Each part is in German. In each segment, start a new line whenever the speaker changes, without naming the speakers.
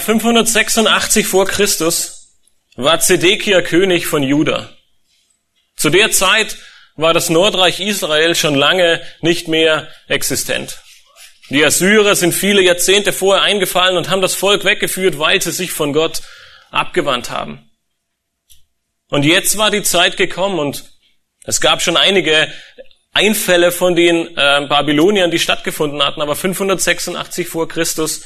Jahr 586 vor Christus war Zedekia König von Juda. Zu der Zeit war das Nordreich Israel schon lange nicht mehr existent. Die Assyrer sind viele Jahrzehnte vorher eingefallen und haben das Volk weggeführt, weil sie sich von Gott abgewandt haben. Und jetzt war die Zeit gekommen und es gab schon einige Einfälle von den äh, Babyloniern, die stattgefunden hatten, aber 586 vor Christus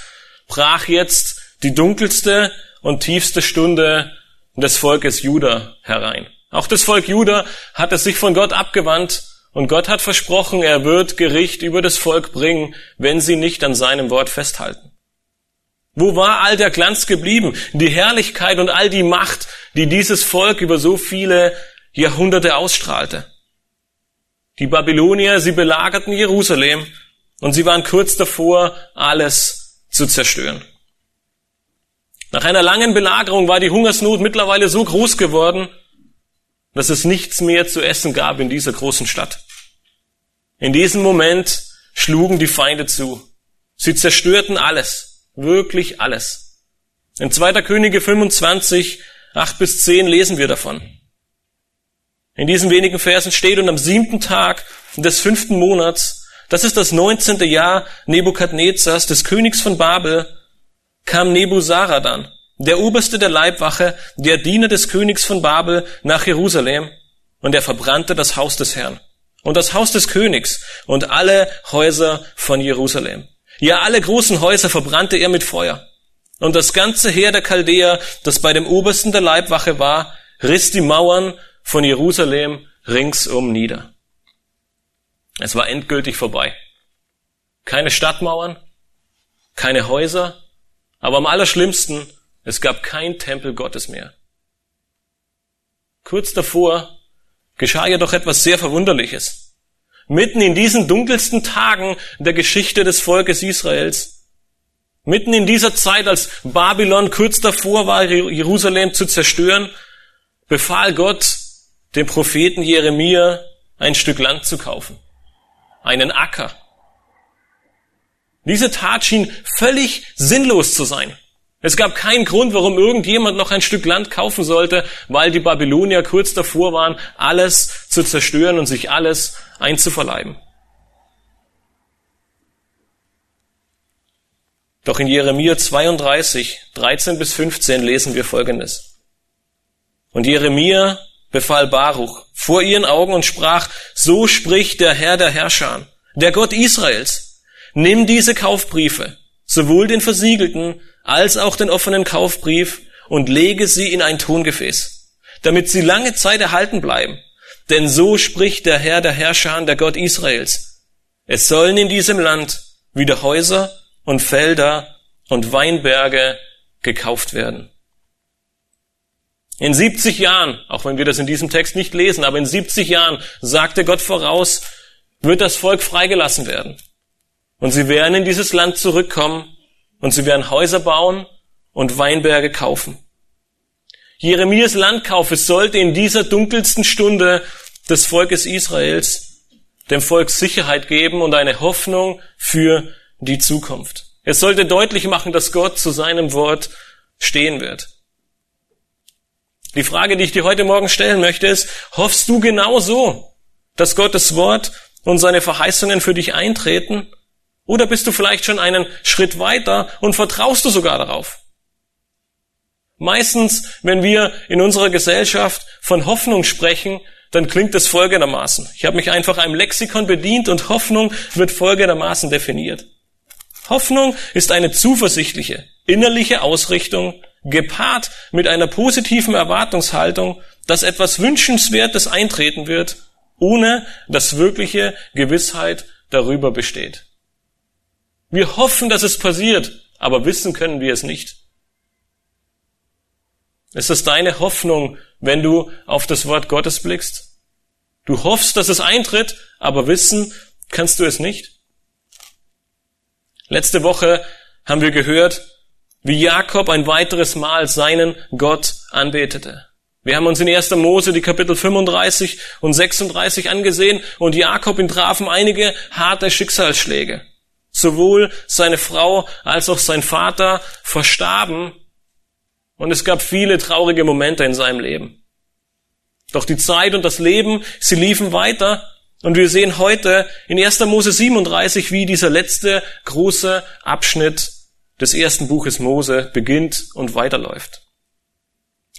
brach jetzt die dunkelste und tiefste Stunde des Volkes Juda herein. Auch das Volk Juda hat es sich von Gott abgewandt und Gott hat versprochen, er wird Gericht über das Volk bringen, wenn sie nicht an seinem Wort festhalten. Wo war all der Glanz geblieben? Die Herrlichkeit und all die Macht, die dieses Volk über so viele Jahrhunderte ausstrahlte. Die Babylonier, sie belagerten Jerusalem und sie waren kurz davor, alles zu zerstören. Nach einer langen Belagerung war die Hungersnot mittlerweile so groß geworden, dass es nichts mehr zu essen gab in dieser großen Stadt. In diesem Moment schlugen die Feinde zu. Sie zerstörten alles, wirklich alles. In 2. Könige 25, 8 bis 10 lesen wir davon. In diesen wenigen Versen steht, und am siebten Tag des fünften Monats, das ist das neunzehnte Jahr Nebukadnezars, des Königs von Babel, kam Nebuzaradan, der Oberste der Leibwache, der Diener des Königs von Babel, nach Jerusalem, und er verbrannte das Haus des Herrn und das Haus des Königs und alle Häuser von Jerusalem. Ja, alle großen Häuser verbrannte er mit Feuer. Und das ganze Heer der Chaldäer, das bei dem Obersten der Leibwache war, riss die Mauern von Jerusalem ringsum nieder. Es war endgültig vorbei. Keine Stadtmauern, keine Häuser, aber am allerschlimmsten, es gab kein Tempel Gottes mehr. Kurz davor geschah jedoch etwas sehr Verwunderliches. Mitten in diesen dunkelsten Tagen der Geschichte des Volkes Israels, mitten in dieser Zeit, als Babylon kurz davor war, Jerusalem zu zerstören, befahl Gott dem Propheten Jeremia, ein Stück Land zu kaufen, einen Acker. Diese Tat schien völlig sinnlos zu sein. Es gab keinen Grund, warum irgendjemand noch ein Stück Land kaufen sollte, weil die Babylonier kurz davor waren, alles zu zerstören und sich alles einzuverleiben. Doch in Jeremia 32, 13 bis 15 lesen wir Folgendes. Und Jeremia befahl Baruch vor ihren Augen und sprach, so spricht der Herr der Herrscher, der Gott Israels. Nimm diese Kaufbriefe, sowohl den versiegelten als auch den offenen Kaufbrief, und lege sie in ein Tongefäß, damit sie lange Zeit erhalten bleiben. Denn so spricht der Herr der Herrscher, der Gott Israels. Es sollen in diesem Land wieder Häuser und Felder und Weinberge gekauft werden. In 70 Jahren, auch wenn wir das in diesem Text nicht lesen, aber in 70 Jahren sagte Gott voraus, wird das Volk freigelassen werden. Und sie werden in dieses Land zurückkommen und sie werden Häuser bauen und Weinberge kaufen. Jeremias Landkauf, es sollte in dieser dunkelsten Stunde des Volkes Israels dem Volk Sicherheit geben und eine Hoffnung für die Zukunft. Es sollte deutlich machen, dass Gott zu seinem Wort stehen wird. Die Frage, die ich dir heute Morgen stellen möchte, ist, hoffst du genauso, dass Gottes Wort und seine Verheißungen für dich eintreten? Oder bist du vielleicht schon einen Schritt weiter und vertraust du sogar darauf? Meistens, wenn wir in unserer Gesellschaft von Hoffnung sprechen, dann klingt es folgendermaßen. Ich habe mich einfach einem Lexikon bedient und Hoffnung wird folgendermaßen definiert. Hoffnung ist eine zuversichtliche, innerliche Ausrichtung, gepaart mit einer positiven Erwartungshaltung, dass etwas Wünschenswertes eintreten wird, ohne dass wirkliche Gewissheit darüber besteht. Wir hoffen, dass es passiert, aber wissen können wir es nicht. Ist das deine Hoffnung, wenn du auf das Wort Gottes blickst? Du hoffst, dass es eintritt, aber wissen kannst du es nicht? Letzte Woche haben wir gehört, wie Jakob ein weiteres Mal seinen Gott anbetete. Wir haben uns in 1. Mose die Kapitel 35 und 36 angesehen und Jakob ihn trafen einige harte Schicksalsschläge. Sowohl seine Frau als auch sein Vater verstarben und es gab viele traurige Momente in seinem Leben. Doch die Zeit und das Leben, sie liefen weiter und wir sehen heute in 1. Mose 37, wie dieser letzte große Abschnitt des ersten Buches Mose beginnt und weiterläuft.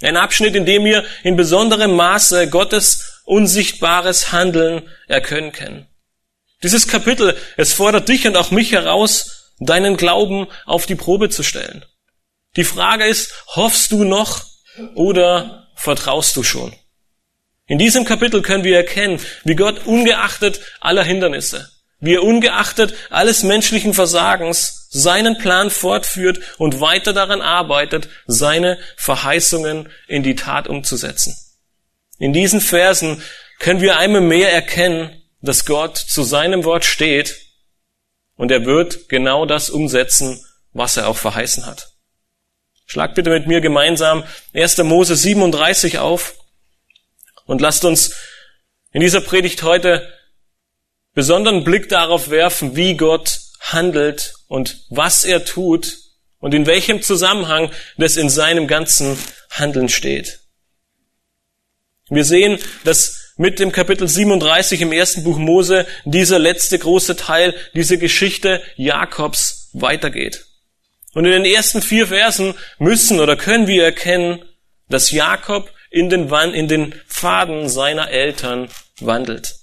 Ein Abschnitt, in dem wir in besonderem Maße Gottes unsichtbares Handeln erkennen können. Dieses Kapitel, es fordert dich und auch mich heraus, deinen Glauben auf die Probe zu stellen. Die Frage ist, hoffst du noch oder vertraust du schon? In diesem Kapitel können wir erkennen, wie Gott ungeachtet aller Hindernisse, wie er ungeachtet alles menschlichen Versagens seinen Plan fortführt und weiter daran arbeitet, seine Verheißungen in die Tat umzusetzen. In diesen Versen können wir einmal mehr erkennen, dass Gott zu seinem Wort steht und er wird genau das umsetzen, was er auch verheißen hat. Schlag bitte mit mir gemeinsam 1. Mose 37 auf und lasst uns in dieser Predigt heute besonderen Blick darauf werfen, wie Gott handelt und was er tut und in welchem Zusammenhang das in seinem ganzen Handeln steht. Wir sehen, dass mit dem Kapitel 37 im ersten Buch Mose dieser letzte große Teil, diese Geschichte Jakobs weitergeht. Und in den ersten vier Versen müssen oder können wir erkennen, dass Jakob in den, in den Pfaden seiner Eltern wandelt.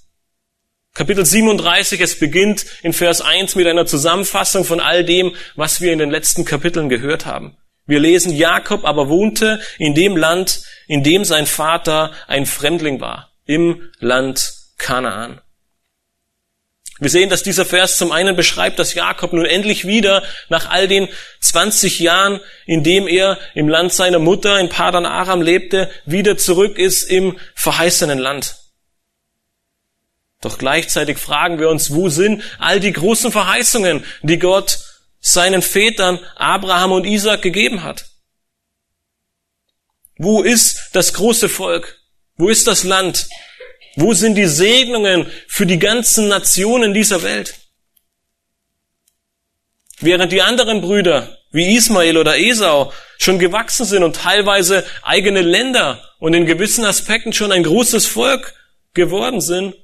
Kapitel 37, es beginnt in Vers 1 mit einer Zusammenfassung von all dem, was wir in den letzten Kapiteln gehört haben. Wir lesen, Jakob aber wohnte in dem Land, in dem sein Vater ein Fremdling war, im Land Kanaan. Wir sehen, dass dieser Vers zum einen beschreibt, dass Jakob nun endlich wieder nach all den 20 Jahren, in dem er im Land seiner Mutter in Padan Aram lebte, wieder zurück ist im verheißenen Land. Doch gleichzeitig fragen wir uns, wo sind all die großen Verheißungen, die Gott seinen Vätern Abraham und Isaac gegeben hat? Wo ist das große Volk? Wo ist das Land? Wo sind die Segnungen für die ganzen Nationen dieser Welt? Während die anderen Brüder wie Ismael oder Esau schon gewachsen sind und teilweise eigene Länder und in gewissen Aspekten schon ein großes Volk geworden sind,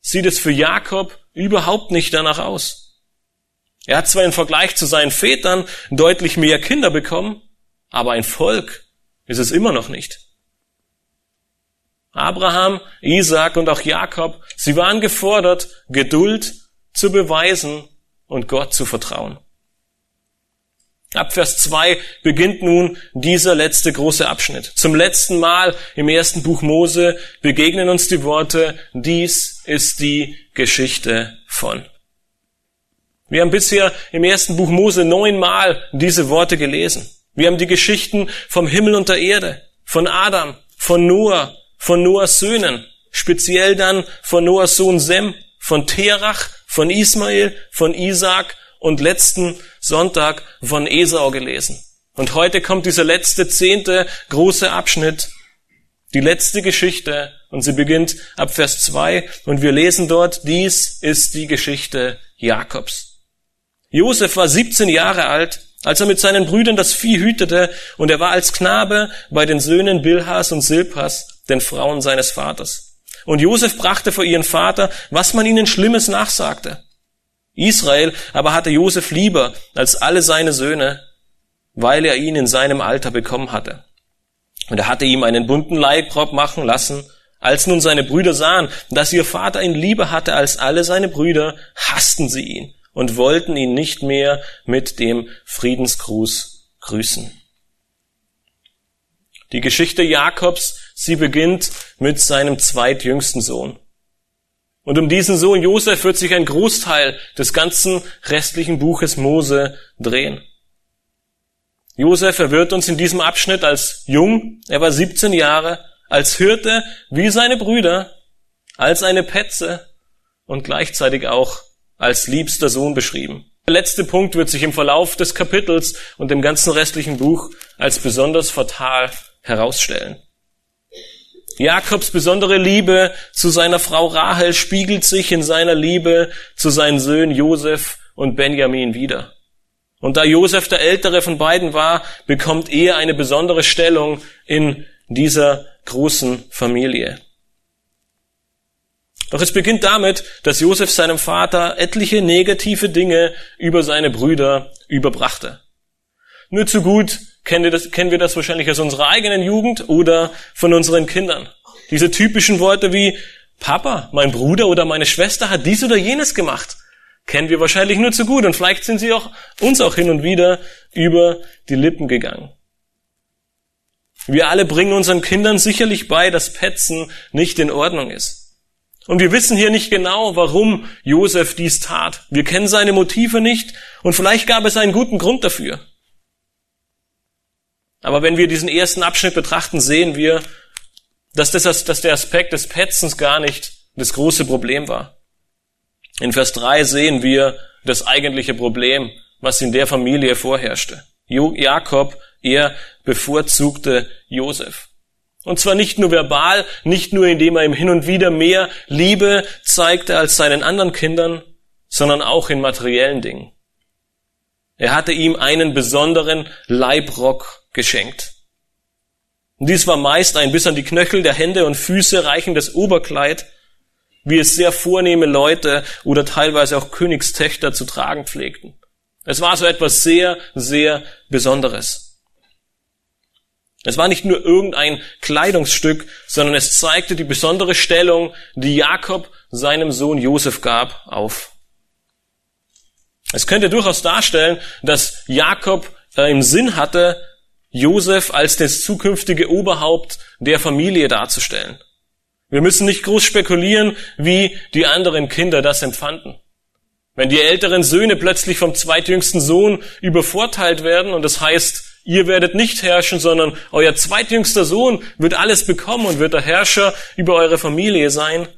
sieht es für Jakob überhaupt nicht danach aus. Er hat zwar im Vergleich zu seinen Vätern deutlich mehr Kinder bekommen, aber ein Volk ist es immer noch nicht. Abraham, Isaac und auch Jakob, sie waren gefordert, Geduld zu beweisen und Gott zu vertrauen. Ab Vers 2 beginnt nun dieser letzte große Abschnitt. Zum letzten Mal im ersten Buch Mose begegnen uns die Worte, dies ist die Geschichte von. Wir haben bisher im ersten Buch Mose neunmal diese Worte gelesen. Wir haben die Geschichten vom Himmel und der Erde, von Adam, von Noah, von Noahs Söhnen, speziell dann von Noahs Sohn Sem, von Terach, von Ismael, von Isaac und letzten Sonntag von Esau gelesen. Und heute kommt dieser letzte, zehnte große Abschnitt, die letzte Geschichte, und sie beginnt ab Vers 2, und wir lesen dort, dies ist die Geschichte Jakobs. Josef war 17 Jahre alt, als er mit seinen Brüdern das Vieh hütete, und er war als Knabe bei den Söhnen Bilhas und Silpas, den Frauen seines Vaters. Und Josef brachte vor ihren Vater, was man ihnen Schlimmes nachsagte. Israel aber hatte Josef lieber als alle seine Söhne, weil er ihn in seinem Alter bekommen hatte. Und er hatte ihm einen bunten Leibrock machen lassen. Als nun seine Brüder sahen, dass ihr Vater ihn lieber hatte als alle seine Brüder, hassten sie ihn und wollten ihn nicht mehr mit dem Friedensgruß grüßen. Die Geschichte Jakobs, sie beginnt mit seinem zweitjüngsten Sohn. Und um diesen Sohn Josef wird sich ein Großteil des ganzen restlichen Buches Mose drehen. Josef, er wird uns in diesem Abschnitt als jung, er war 17 Jahre, als Hirte wie seine Brüder, als eine Petze und gleichzeitig auch als liebster Sohn beschrieben. Der letzte Punkt wird sich im Verlauf des Kapitels und dem ganzen restlichen Buch als besonders fatal herausstellen. Jakobs besondere Liebe zu seiner Frau Rahel spiegelt sich in seiner Liebe zu seinen Söhnen Josef und Benjamin wieder. Und da Josef der ältere von beiden war, bekommt er eine besondere Stellung in dieser großen Familie. Doch es beginnt damit, dass Josef seinem Vater etliche negative Dinge über seine Brüder überbrachte. Nur zu gut kennen wir, das, kennen wir das wahrscheinlich aus unserer eigenen Jugend oder von unseren Kindern. Diese typischen Worte wie Papa, mein Bruder oder meine Schwester hat dies oder jenes gemacht, kennen wir wahrscheinlich nur zu gut und vielleicht sind sie auch uns auch hin und wieder über die Lippen gegangen. Wir alle bringen unseren Kindern sicherlich bei, dass Petzen nicht in Ordnung ist. Und wir wissen hier nicht genau, warum Josef dies tat. Wir kennen seine Motive nicht und vielleicht gab es einen guten Grund dafür. Aber wenn wir diesen ersten Abschnitt betrachten, sehen wir, dass, das, dass der Aspekt des Petzens gar nicht das große Problem war. In Vers 3 sehen wir das eigentliche Problem, was in der Familie vorherrschte. Jakob, er bevorzugte Josef. Und zwar nicht nur verbal, nicht nur indem er ihm hin und wieder mehr Liebe zeigte als seinen anderen Kindern, sondern auch in materiellen Dingen. Er hatte ihm einen besonderen Leibrock geschenkt. Und dies war meist ein bis an die Knöchel der Hände und Füße reichendes Oberkleid, wie es sehr vornehme Leute oder teilweise auch Königstöchter zu tragen pflegten. Es war so etwas sehr, sehr Besonderes. Es war nicht nur irgendein Kleidungsstück, sondern es zeigte die besondere Stellung, die Jakob seinem Sohn Josef gab, auf. Es könnte durchaus darstellen, dass Jakob äh, im Sinn hatte, Josef als das zukünftige Oberhaupt der Familie darzustellen. Wir müssen nicht groß spekulieren, wie die anderen Kinder das empfanden. Wenn die älteren Söhne plötzlich vom zweitjüngsten Sohn übervorteilt werden und das heißt, ihr werdet nicht herrschen, sondern euer zweitjüngster Sohn wird alles bekommen und wird der Herrscher über eure Familie sein,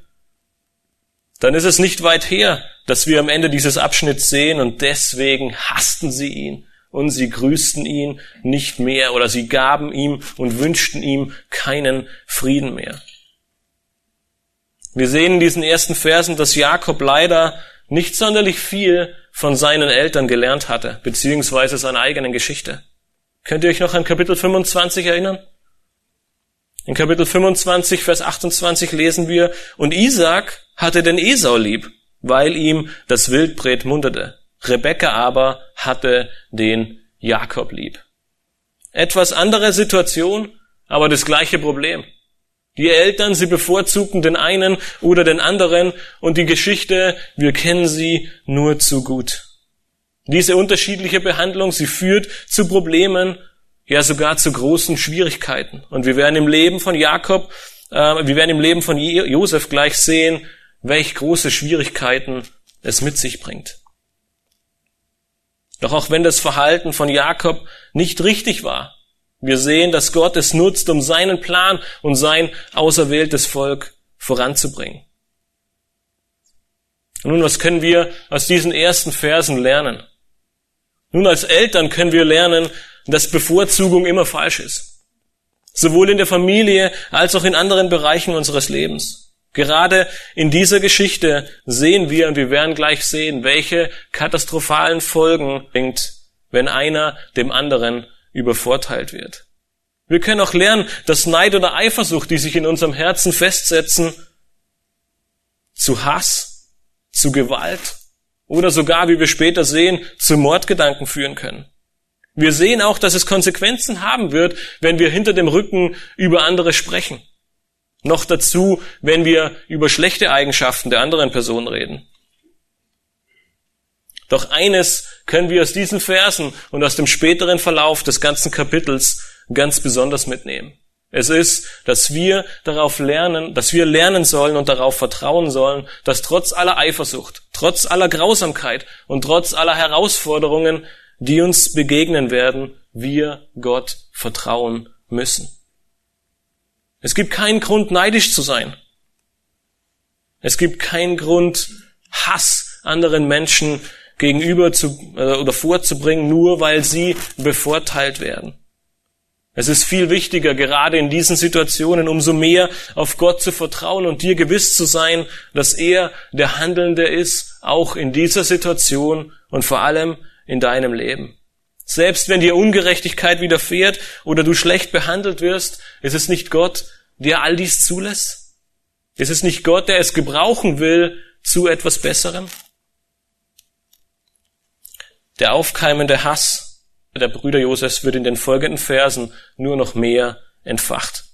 dann ist es nicht weit her, dass wir am Ende dieses Abschnitts sehen und deswegen hassten sie ihn und sie grüßten ihn nicht mehr oder sie gaben ihm und wünschten ihm keinen Frieden mehr. Wir sehen in diesen ersten Versen, dass Jakob leider nicht sonderlich viel von seinen Eltern gelernt hatte, beziehungsweise seiner eigenen Geschichte. Könnt ihr euch noch an Kapitel 25 erinnern? In Kapitel 25, Vers 28 lesen wir, und Isaac hatte den Esau lieb, weil ihm das Wildbret munterte. Rebekka aber hatte den Jakob lieb. Etwas andere Situation, aber das gleiche Problem. Die Eltern, sie bevorzugten den einen oder den anderen und die Geschichte, wir kennen sie nur zu gut. Diese unterschiedliche Behandlung, sie führt zu Problemen, ja sogar zu großen Schwierigkeiten. Und wir werden im Leben von Jakob, äh, wir werden im Leben von Josef gleich sehen, welch große Schwierigkeiten es mit sich bringt. Doch auch wenn das Verhalten von Jakob nicht richtig war, wir sehen, dass Gott es nutzt, um seinen Plan und sein auserwähltes Volk voranzubringen. Nun, was können wir aus diesen ersten Versen lernen? Nun, als Eltern können wir lernen, dass Bevorzugung immer falsch ist. Sowohl in der Familie als auch in anderen Bereichen unseres Lebens. Gerade in dieser Geschichte sehen wir, und wir werden gleich sehen, welche katastrophalen Folgen bringt, wenn einer dem anderen übervorteilt wird. Wir können auch lernen, dass Neid oder Eifersucht, die sich in unserem Herzen festsetzen, zu Hass, zu Gewalt oder sogar, wie wir später sehen, zu Mordgedanken führen können. Wir sehen auch, dass es Konsequenzen haben wird, wenn wir hinter dem Rücken über andere sprechen. Noch dazu, wenn wir über schlechte Eigenschaften der anderen Person reden. Doch eines können wir aus diesen Versen und aus dem späteren Verlauf des ganzen Kapitels ganz besonders mitnehmen. Es ist, dass wir darauf lernen, dass wir lernen sollen und darauf vertrauen sollen, dass trotz aller Eifersucht, trotz aller Grausamkeit und trotz aller Herausforderungen, die uns begegnen werden, wir Gott vertrauen müssen. Es gibt keinen Grund, neidisch zu sein. Es gibt keinen Grund, Hass anderen Menschen gegenüber zu, äh, oder vorzubringen, nur weil sie bevorteilt werden. Es ist viel wichtiger, gerade in diesen Situationen, umso mehr auf Gott zu vertrauen und dir gewiss zu sein, dass er der Handelnde ist, auch in dieser Situation und vor allem in deinem Leben. Selbst wenn dir Ungerechtigkeit widerfährt oder du schlecht behandelt wirst, ist es nicht Gott, der all dies zulässt? Ist es nicht Gott, der es gebrauchen will zu etwas Besserem? Der aufkeimende Hass der Brüder Josefs wird in den folgenden Versen nur noch mehr entfacht.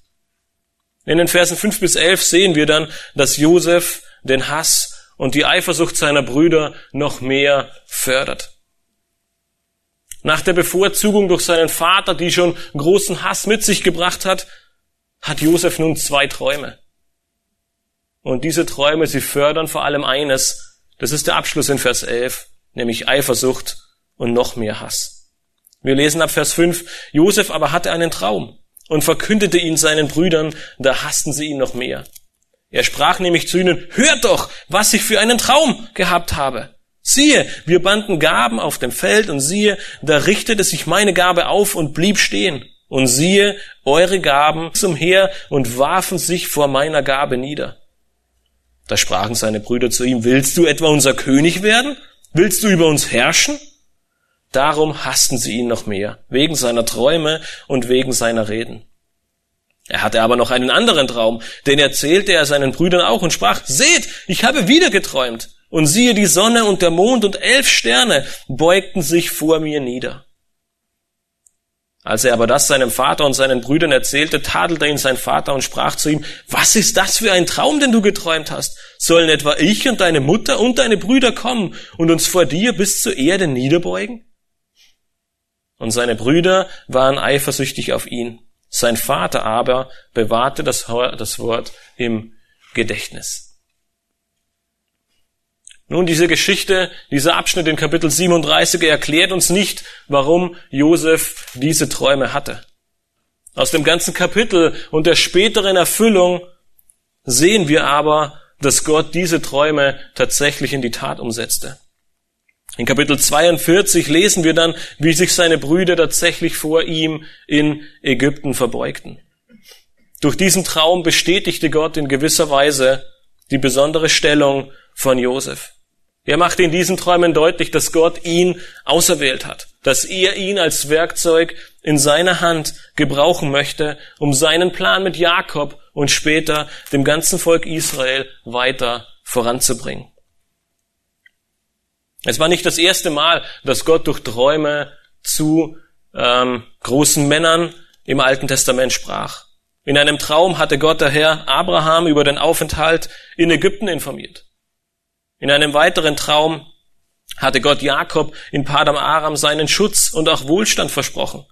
In den Versen 5 bis 11 sehen wir dann, dass Josef den Hass und die Eifersucht seiner Brüder noch mehr fördert. Nach der Bevorzugung durch seinen Vater, die schon großen Hass mit sich gebracht hat, hat Josef nun zwei Träume. Und diese Träume, sie fördern vor allem eines, das ist der Abschluss in Vers 11, nämlich Eifersucht und noch mehr Hass. Wir lesen ab Vers 5, Josef aber hatte einen Traum und verkündete ihn seinen Brüdern, da hassten sie ihn noch mehr. Er sprach nämlich zu ihnen, hört doch, was ich für einen Traum gehabt habe. Siehe, wir banden Gaben auf dem Feld und siehe, da richtete sich meine Gabe auf und blieb stehen. Und siehe, eure Gaben zum Heer und warfen sich vor meiner Gabe nieder. Da sprachen seine Brüder zu ihm, willst du etwa unser König werden? Willst du über uns herrschen? Darum hassten sie ihn noch mehr, wegen seiner Träume und wegen seiner Reden. Er hatte aber noch einen anderen Traum, den erzählte er seinen Brüdern auch und sprach, seht, ich habe wieder geträumt. Und siehe, die Sonne und der Mond und elf Sterne beugten sich vor mir nieder. Als er aber das seinem Vater und seinen Brüdern erzählte, tadelte ihn sein Vater und sprach zu ihm, was ist das für ein Traum, den du geträumt hast? Sollen etwa ich und deine Mutter und deine Brüder kommen und uns vor dir bis zur Erde niederbeugen? und seine Brüder waren eifersüchtig auf ihn. Sein Vater aber bewahrte das, Wort im Gedächtnis. Nun, diese Geschichte, dieser Abschnitt in Kapitel 37 erklärt uns nicht, warum Josef diese Träume hatte. Aus dem ganzen Kapitel und der späteren Erfüllung sehen wir aber, dass Gott diese Träume tatsächlich in die Tat umsetzte. In Kapitel 42 lesen wir dann, wie sich seine Brüder tatsächlich vor ihm in Ägypten verbeugten. Durch diesen Traum bestätigte Gott in gewisser Weise die besondere Stellung von Josef. Er machte in diesen Träumen deutlich, dass Gott ihn auserwählt hat, dass er ihn als Werkzeug in seiner Hand gebrauchen möchte, um seinen Plan mit Jakob und später dem ganzen Volk Israel weiter voranzubringen. Es war nicht das erste Mal, dass Gott durch Träume zu ähm, großen Männern im Alten Testament sprach. In einem Traum hatte Gott der Herr Abraham über den Aufenthalt in Ägypten informiert. In einem weiteren Traum hatte Gott Jakob in Padam Aram seinen Schutz und auch Wohlstand versprochen.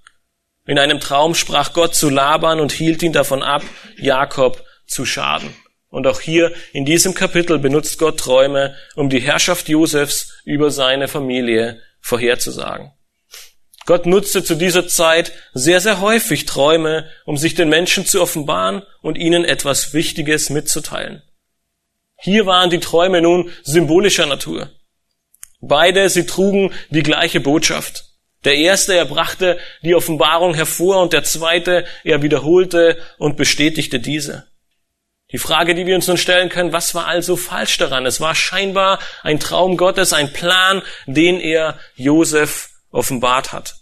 In einem Traum sprach Gott zu Laban und hielt ihn davon ab, Jakob zu schaden. Und auch hier in diesem Kapitel benutzt Gott Träume, um die Herrschaft Josefs über seine Familie vorherzusagen. Gott nutzte zu dieser Zeit sehr, sehr häufig Träume, um sich den Menschen zu offenbaren und ihnen etwas Wichtiges mitzuteilen. Hier waren die Träume nun symbolischer Natur. Beide, sie trugen die gleiche Botschaft. Der erste, er brachte die Offenbarung hervor und der zweite, er wiederholte und bestätigte diese. Die Frage, die wir uns nun stellen können, was war also falsch daran? Es war scheinbar ein Traum Gottes, ein Plan, den er Josef offenbart hat.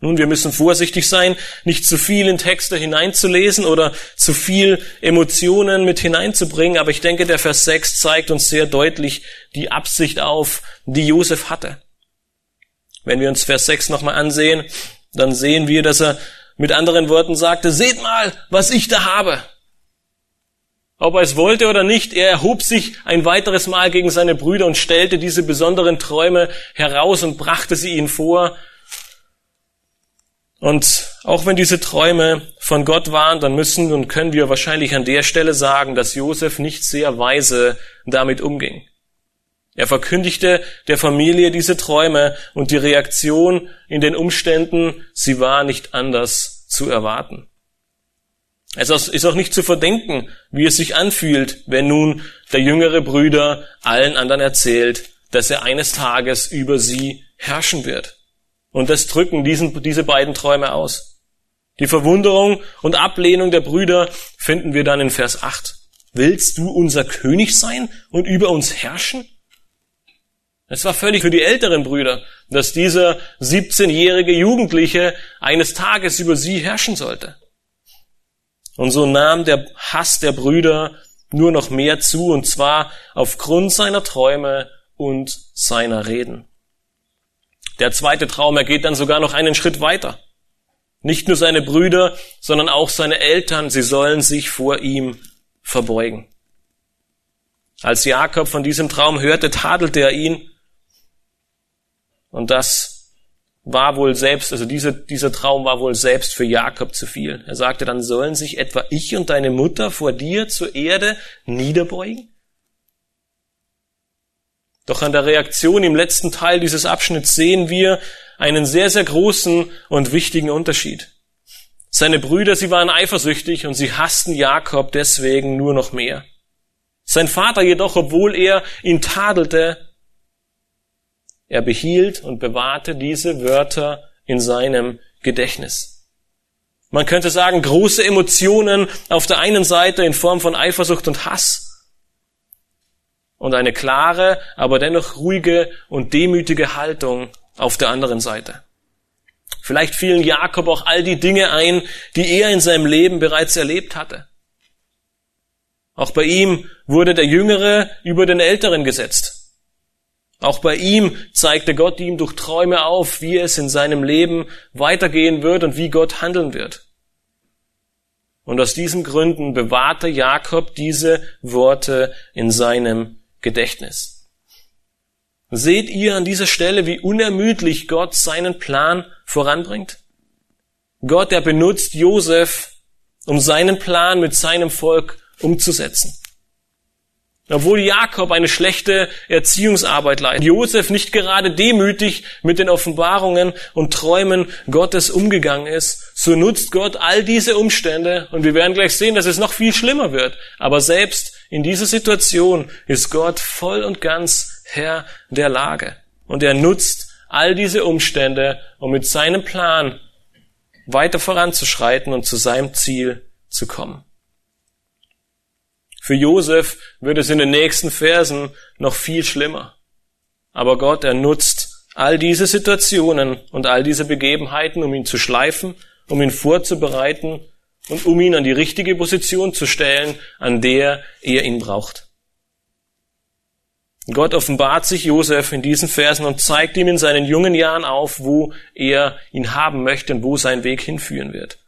Nun, wir müssen vorsichtig sein, nicht zu viel in Texte hineinzulesen oder zu viel Emotionen mit hineinzubringen, aber ich denke, der Vers 6 zeigt uns sehr deutlich die Absicht auf, die Josef hatte. Wenn wir uns Vers 6 nochmal ansehen, dann sehen wir, dass er mit anderen Worten sagte, seht mal, was ich da habe. Ob er es wollte oder nicht, er erhob sich ein weiteres Mal gegen seine Brüder und stellte diese besonderen Träume heraus und brachte sie ihnen vor. Und auch wenn diese Träume von Gott waren, dann müssen und können wir wahrscheinlich an der Stelle sagen, dass Josef nicht sehr weise damit umging. Er verkündigte der Familie diese Träume und die Reaktion in den Umständen, sie war nicht anders zu erwarten. Es ist auch nicht zu verdenken, wie es sich anfühlt, wenn nun der jüngere Brüder allen anderen erzählt, dass er eines Tages über sie herrschen wird. Und das drücken diesen, diese beiden Träume aus. Die Verwunderung und Ablehnung der Brüder finden wir dann in Vers 8. Willst du unser König sein und über uns herrschen? Es war völlig für die älteren Brüder, dass dieser 17-jährige Jugendliche eines Tages über sie herrschen sollte. Und so nahm der Hass der Brüder nur noch mehr zu, und zwar aufgrund seiner Träume und seiner Reden. Der zweite Traum, er geht dann sogar noch einen Schritt weiter. Nicht nur seine Brüder, sondern auch seine Eltern, sie sollen sich vor ihm verbeugen. Als Jakob von diesem Traum hörte, tadelte er ihn und das war wohl selbst, also dieser, dieser Traum war wohl selbst für Jakob zu viel. Er sagte, dann sollen sich etwa ich und deine Mutter vor dir zur Erde niederbeugen? Doch an der Reaktion im letzten Teil dieses Abschnitts sehen wir einen sehr, sehr großen und wichtigen Unterschied. Seine Brüder, sie waren eifersüchtig und sie hassten Jakob deswegen nur noch mehr. Sein Vater jedoch, obwohl er ihn tadelte, er behielt und bewahrte diese Wörter in seinem Gedächtnis. Man könnte sagen, große Emotionen auf der einen Seite in Form von Eifersucht und Hass und eine klare, aber dennoch ruhige und demütige Haltung auf der anderen Seite. Vielleicht fielen Jakob auch all die Dinge ein, die er in seinem Leben bereits erlebt hatte. Auch bei ihm wurde der Jüngere über den Älteren gesetzt. Auch bei ihm zeigte Gott ihm durch Träume auf, wie es in seinem Leben weitergehen wird und wie Gott handeln wird. Und aus diesen Gründen bewahrte Jakob diese Worte in seinem Gedächtnis. Seht ihr an dieser Stelle, wie unermüdlich Gott seinen Plan voranbringt? Gott, der benutzt Josef, um seinen Plan mit seinem Volk umzusetzen. Obwohl Jakob eine schlechte Erziehungsarbeit leitet, Josef nicht gerade demütig mit den Offenbarungen und Träumen Gottes umgegangen ist, so nutzt Gott all diese Umstände und wir werden gleich sehen, dass es noch viel schlimmer wird. Aber selbst in dieser Situation ist Gott voll und ganz Herr der Lage. Und er nutzt all diese Umstände, um mit seinem Plan weiter voranzuschreiten und zu seinem Ziel zu kommen. Für Josef wird es in den nächsten Versen noch viel schlimmer. Aber Gott, er nutzt all diese Situationen und all diese Begebenheiten, um ihn zu schleifen, um ihn vorzubereiten und um ihn an die richtige Position zu stellen, an der er ihn braucht. Gott offenbart sich Josef in diesen Versen und zeigt ihm in seinen jungen Jahren auf, wo er ihn haben möchte und wo sein Weg hinführen wird.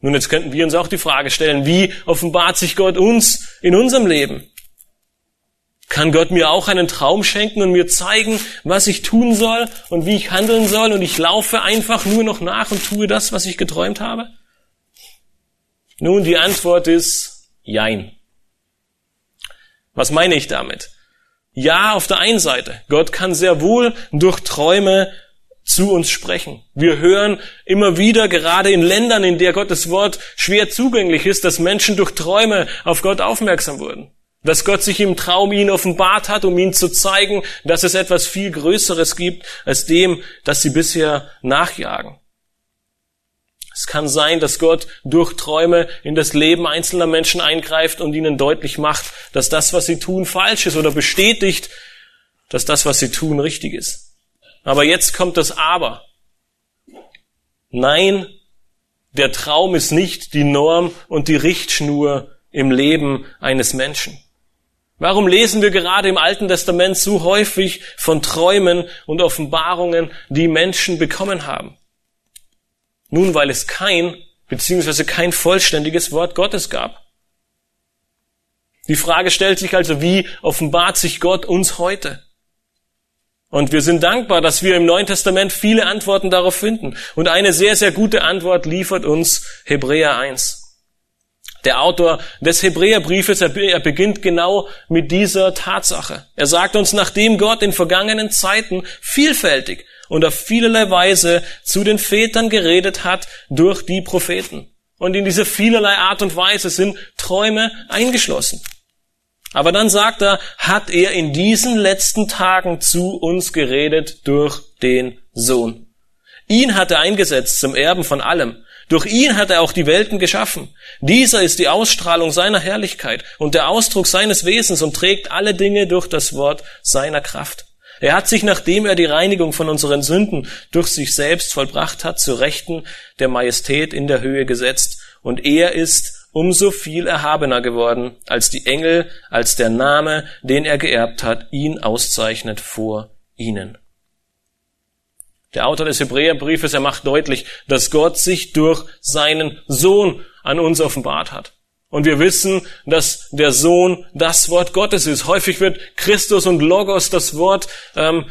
Nun, jetzt könnten wir uns auch die Frage stellen, wie offenbart sich Gott uns in unserem Leben? Kann Gott mir auch einen Traum schenken und mir zeigen, was ich tun soll und wie ich handeln soll und ich laufe einfach nur noch nach und tue das, was ich geträumt habe? Nun, die Antwort ist Jein. Was meine ich damit? Ja, auf der einen Seite. Gott kann sehr wohl durch Träume zu uns sprechen. Wir hören immer wieder, gerade in Ländern, in der Gottes Wort schwer zugänglich ist, dass Menschen durch Träume auf Gott aufmerksam wurden. Dass Gott sich im Traum ihnen offenbart hat, um ihnen zu zeigen, dass es etwas viel Größeres gibt als dem, das sie bisher nachjagen. Es kann sein, dass Gott durch Träume in das Leben einzelner Menschen eingreift und ihnen deutlich macht, dass das, was sie tun, falsch ist oder bestätigt, dass das, was sie tun, richtig ist. Aber jetzt kommt das Aber. Nein, der Traum ist nicht die Norm und die Richtschnur im Leben eines Menschen. Warum lesen wir gerade im Alten Testament so häufig von Träumen und Offenbarungen, die Menschen bekommen haben? Nun, weil es kein beziehungsweise kein vollständiges Wort Gottes gab. Die Frage stellt sich also, wie offenbart sich Gott uns heute? Und wir sind dankbar, dass wir im Neuen Testament viele Antworten darauf finden. Und eine sehr, sehr gute Antwort liefert uns Hebräer 1. Der Autor des Hebräerbriefes, er beginnt genau mit dieser Tatsache. Er sagt uns, nachdem Gott in vergangenen Zeiten vielfältig und auf vielerlei Weise zu den Vätern geredet hat durch die Propheten. Und in diese vielerlei Art und Weise sind Träume eingeschlossen. Aber dann sagt er, hat er in diesen letzten Tagen zu uns geredet durch den Sohn. Ihn hat er eingesetzt zum Erben von allem. Durch ihn hat er auch die Welten geschaffen. Dieser ist die Ausstrahlung seiner Herrlichkeit und der Ausdruck seines Wesens und trägt alle Dinge durch das Wort seiner Kraft. Er hat sich, nachdem er die Reinigung von unseren Sünden durch sich selbst vollbracht hat, zu Rechten der Majestät in der Höhe gesetzt. Und er ist umso viel erhabener geworden, als die Engel, als der Name, den er geerbt hat, ihn auszeichnet vor ihnen. Der Autor des Hebräerbriefes, er macht deutlich, dass Gott sich durch seinen Sohn an uns offenbart hat. Und wir wissen, dass der Sohn das Wort Gottes ist. Häufig wird Christus und Logos das Wort ähm,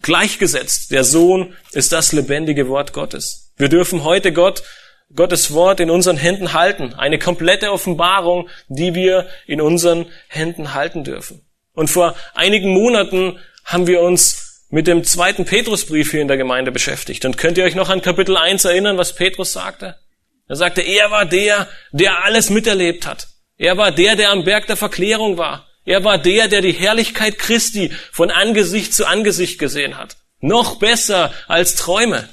gleichgesetzt. Der Sohn ist das lebendige Wort Gottes. Wir dürfen heute Gott, Gottes Wort in unseren Händen halten. Eine komplette Offenbarung, die wir in unseren Händen halten dürfen. Und vor einigen Monaten haben wir uns mit dem zweiten Petrusbrief hier in der Gemeinde beschäftigt. Und könnt ihr euch noch an Kapitel 1 erinnern, was Petrus sagte? Er sagte, er war der, der alles miterlebt hat. Er war der, der am Berg der Verklärung war. Er war der, der die Herrlichkeit Christi von Angesicht zu Angesicht gesehen hat. Noch besser als Träume.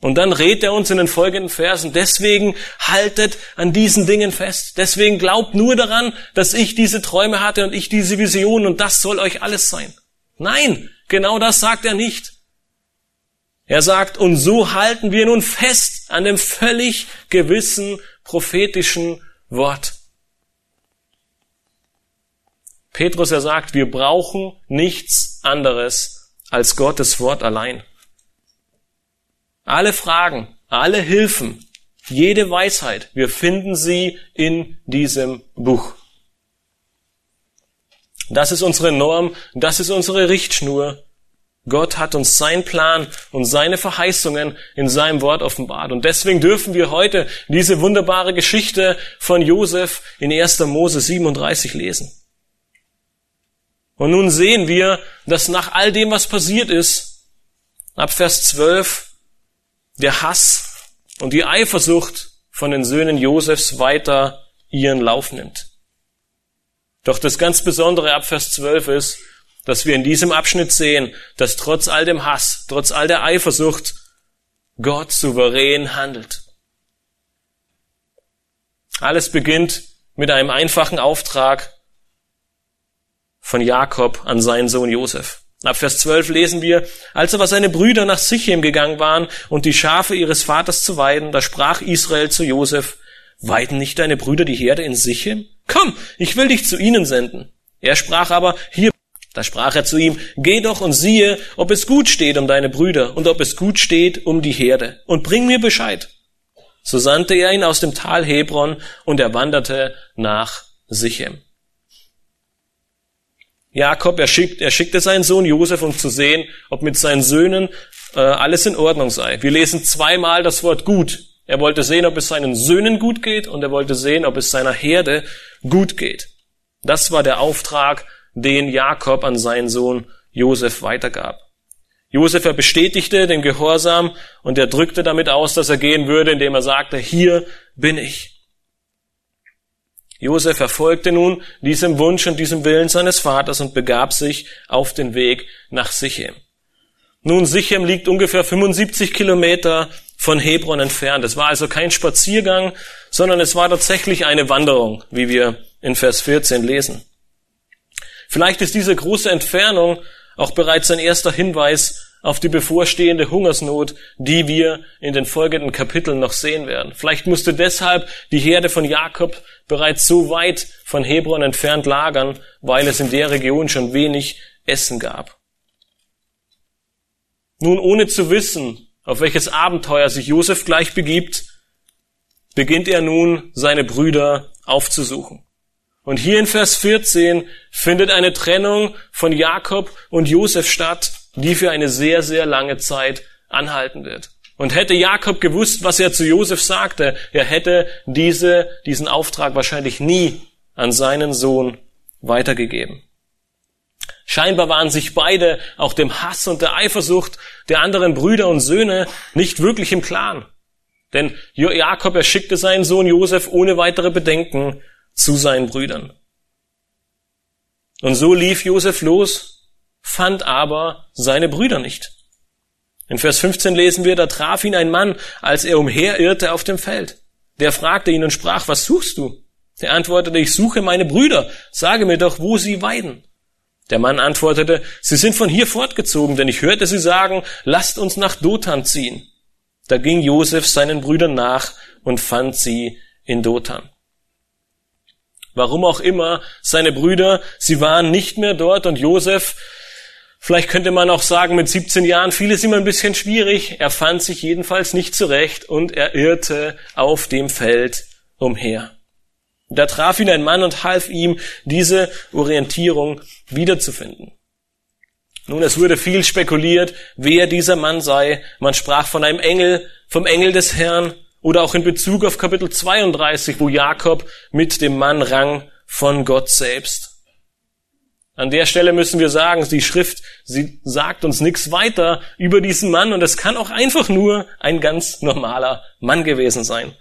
Und dann rät er uns in den folgenden Versen, deswegen haltet an diesen Dingen fest. Deswegen glaubt nur daran, dass ich diese Träume hatte und ich diese Vision und das soll euch alles sein. Nein, genau das sagt er nicht. Er sagt, und so halten wir nun fest an dem völlig gewissen prophetischen Wort. Petrus, er sagt, wir brauchen nichts anderes als Gottes Wort allein. Alle Fragen, alle Hilfen, jede Weisheit, wir finden sie in diesem Buch. Das ist unsere Norm, das ist unsere Richtschnur. Gott hat uns seinen Plan und seine Verheißungen in seinem Wort offenbart. Und deswegen dürfen wir heute diese wunderbare Geschichte von Josef in 1. Mose 37 lesen. Und nun sehen wir, dass nach all dem, was passiert ist, ab Vers 12, der Hass und die Eifersucht von den Söhnen Josefs weiter ihren Lauf nimmt. Doch das ganz Besondere ab Vers 12 ist, dass wir in diesem Abschnitt sehen, dass trotz all dem Hass, trotz all der Eifersucht, Gott souverän handelt. Alles beginnt mit einem einfachen Auftrag von Jakob an seinen Sohn Josef. Ab Vers 12 lesen wir, als aber seine Brüder nach Sichem gegangen waren und die Schafe ihres Vaters zu weiden, da sprach Israel zu Josef, weiden nicht deine Brüder die Herde in Sichem? Komm, ich will dich zu ihnen senden. Er sprach aber, hier, da sprach er zu ihm, geh doch und siehe, ob es gut steht um deine Brüder und ob es gut steht um die Herde und bring mir Bescheid. So sandte er ihn aus dem Tal Hebron und er wanderte nach Sichem. Jakob, er, schickt, er schickte seinen Sohn Josef, um zu sehen, ob mit seinen Söhnen äh, alles in Ordnung sei. Wir lesen zweimal das Wort gut er wollte sehen, ob es seinen Söhnen gut geht und er wollte sehen, ob es seiner Herde gut geht. Das war der Auftrag, den Jakob an seinen Sohn Josef weitergab. Josef er bestätigte den Gehorsam und er drückte damit aus, dass er gehen würde, indem er sagte, hier bin ich. Josef erfolgte nun diesem Wunsch und diesem Willen seines Vaters und begab sich auf den Weg nach Sichem. Nun, Sichem liegt ungefähr 75 Kilometer von Hebron entfernt. Es war also kein Spaziergang, sondern es war tatsächlich eine Wanderung, wie wir in Vers 14 lesen. Vielleicht ist diese große Entfernung auch bereits ein erster Hinweis auf die bevorstehende Hungersnot, die wir in den folgenden Kapiteln noch sehen werden. Vielleicht musste deshalb die Herde von Jakob bereits so weit von Hebron entfernt lagern, weil es in der Region schon wenig Essen gab. Nun, ohne zu wissen, auf welches Abenteuer sich Josef gleich begibt, beginnt er nun, seine Brüder aufzusuchen. Und hier in Vers 14 findet eine Trennung von Jakob und Josef statt, die für eine sehr, sehr lange Zeit anhalten wird. Und hätte Jakob gewusst, was er zu Josef sagte, er hätte diese, diesen Auftrag wahrscheinlich nie an seinen Sohn weitergegeben. Scheinbar waren sich beide auch dem Hass und der Eifersucht der anderen Brüder und Söhne nicht wirklich im Klaren. Denn Jakob erschickte seinen Sohn Josef ohne weitere Bedenken zu seinen Brüdern. Und so lief Josef los, fand aber seine Brüder nicht. In Vers 15 lesen wir, da traf ihn ein Mann, als er umherirrte auf dem Feld. Der fragte ihn und sprach, was suchst du? Er antwortete, ich suche meine Brüder, sage mir doch, wo sie weiden. Der Mann antwortete, sie sind von hier fortgezogen, denn ich hörte sie sagen, lasst uns nach Dothan ziehen. Da ging Josef seinen Brüdern nach und fand sie in Dothan. Warum auch immer, seine Brüder, sie waren nicht mehr dort und Josef Vielleicht könnte man auch sagen, mit 17 Jahren fiel es ihm ein bisschen schwierig. Er fand sich jedenfalls nicht zurecht und er irrte auf dem Feld umher. Da traf ihn ein Mann und half ihm, diese Orientierung wiederzufinden. Nun, es wurde viel spekuliert, wer dieser Mann sei. Man sprach von einem Engel, vom Engel des Herrn oder auch in Bezug auf Kapitel 32, wo Jakob mit dem Mann rang von Gott selbst. An der Stelle müssen wir sagen, die Schrift, sie sagt uns nichts weiter über diesen Mann und es kann auch einfach nur ein ganz normaler Mann gewesen sein.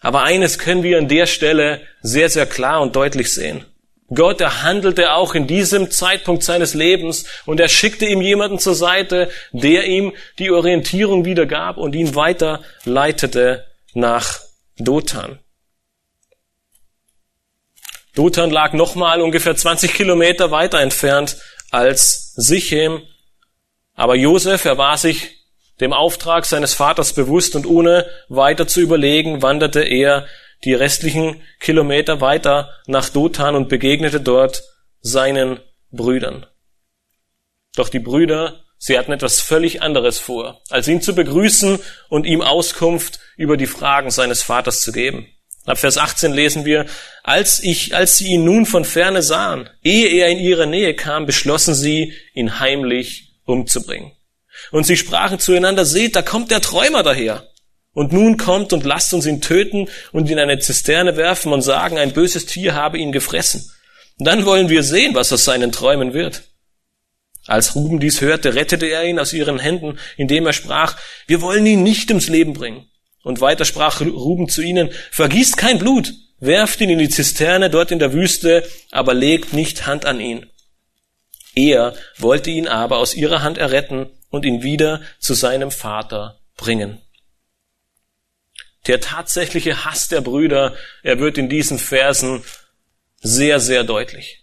Aber eines können wir an der Stelle sehr, sehr klar und deutlich sehen. Gott, er handelte auch in diesem Zeitpunkt seines Lebens und er schickte ihm jemanden zur Seite, der ihm die Orientierung wiedergab und ihn weiter leitete nach Dothan. Dothan lag nochmal ungefähr 20 Kilometer weiter entfernt als Sichem. Aber Josef, er war sich dem Auftrag seines Vaters bewusst und ohne weiter zu überlegen, wanderte er die restlichen Kilometer weiter nach Dothan und begegnete dort seinen Brüdern. Doch die Brüder, sie hatten etwas völlig anderes vor, als ihn zu begrüßen und ihm Auskunft über die Fragen seines Vaters zu geben. Ab Vers 18 lesen wir, als ich, als sie ihn nun von ferne sahen, ehe er in ihre Nähe kam, beschlossen sie, ihn heimlich umzubringen. Und sie sprachen zueinander, seht, da kommt der Träumer daher. Und nun kommt und lasst uns ihn töten und in eine Zisterne werfen und sagen, ein böses Tier habe ihn gefressen. Dann wollen wir sehen, was aus seinen Träumen wird. Als Ruben dies hörte, rettete er ihn aus ihren Händen, indem er sprach, wir wollen ihn nicht ums Leben bringen. Und weiter sprach Ruben zu ihnen, vergießt kein Blut, werft ihn in die Zisterne dort in der Wüste, aber legt nicht Hand an ihn. Er wollte ihn aber aus ihrer Hand erretten und ihn wieder zu seinem Vater bringen. Der tatsächliche Hass der Brüder, er wird in diesen Versen sehr, sehr deutlich.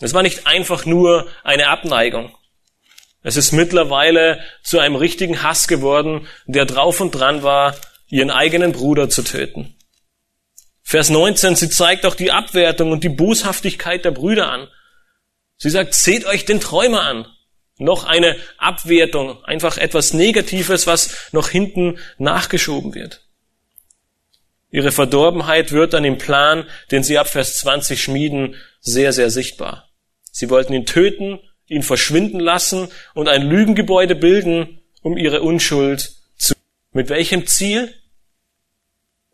Es war nicht einfach nur eine Abneigung. Es ist mittlerweile zu einem richtigen Hass geworden, der drauf und dran war, ihren eigenen Bruder zu töten. Vers 19, sie zeigt auch die Abwertung und die Boshaftigkeit der Brüder an. Sie sagt, seht euch den Träumer an. Noch eine Abwertung, einfach etwas Negatives, was noch hinten nachgeschoben wird. Ihre Verdorbenheit wird dann im Plan, den sie ab Vers 20 schmieden, sehr, sehr sichtbar. Sie wollten ihn töten ihn verschwinden lassen und ein Lügengebäude bilden, um ihre Unschuld zu. Mit welchem Ziel?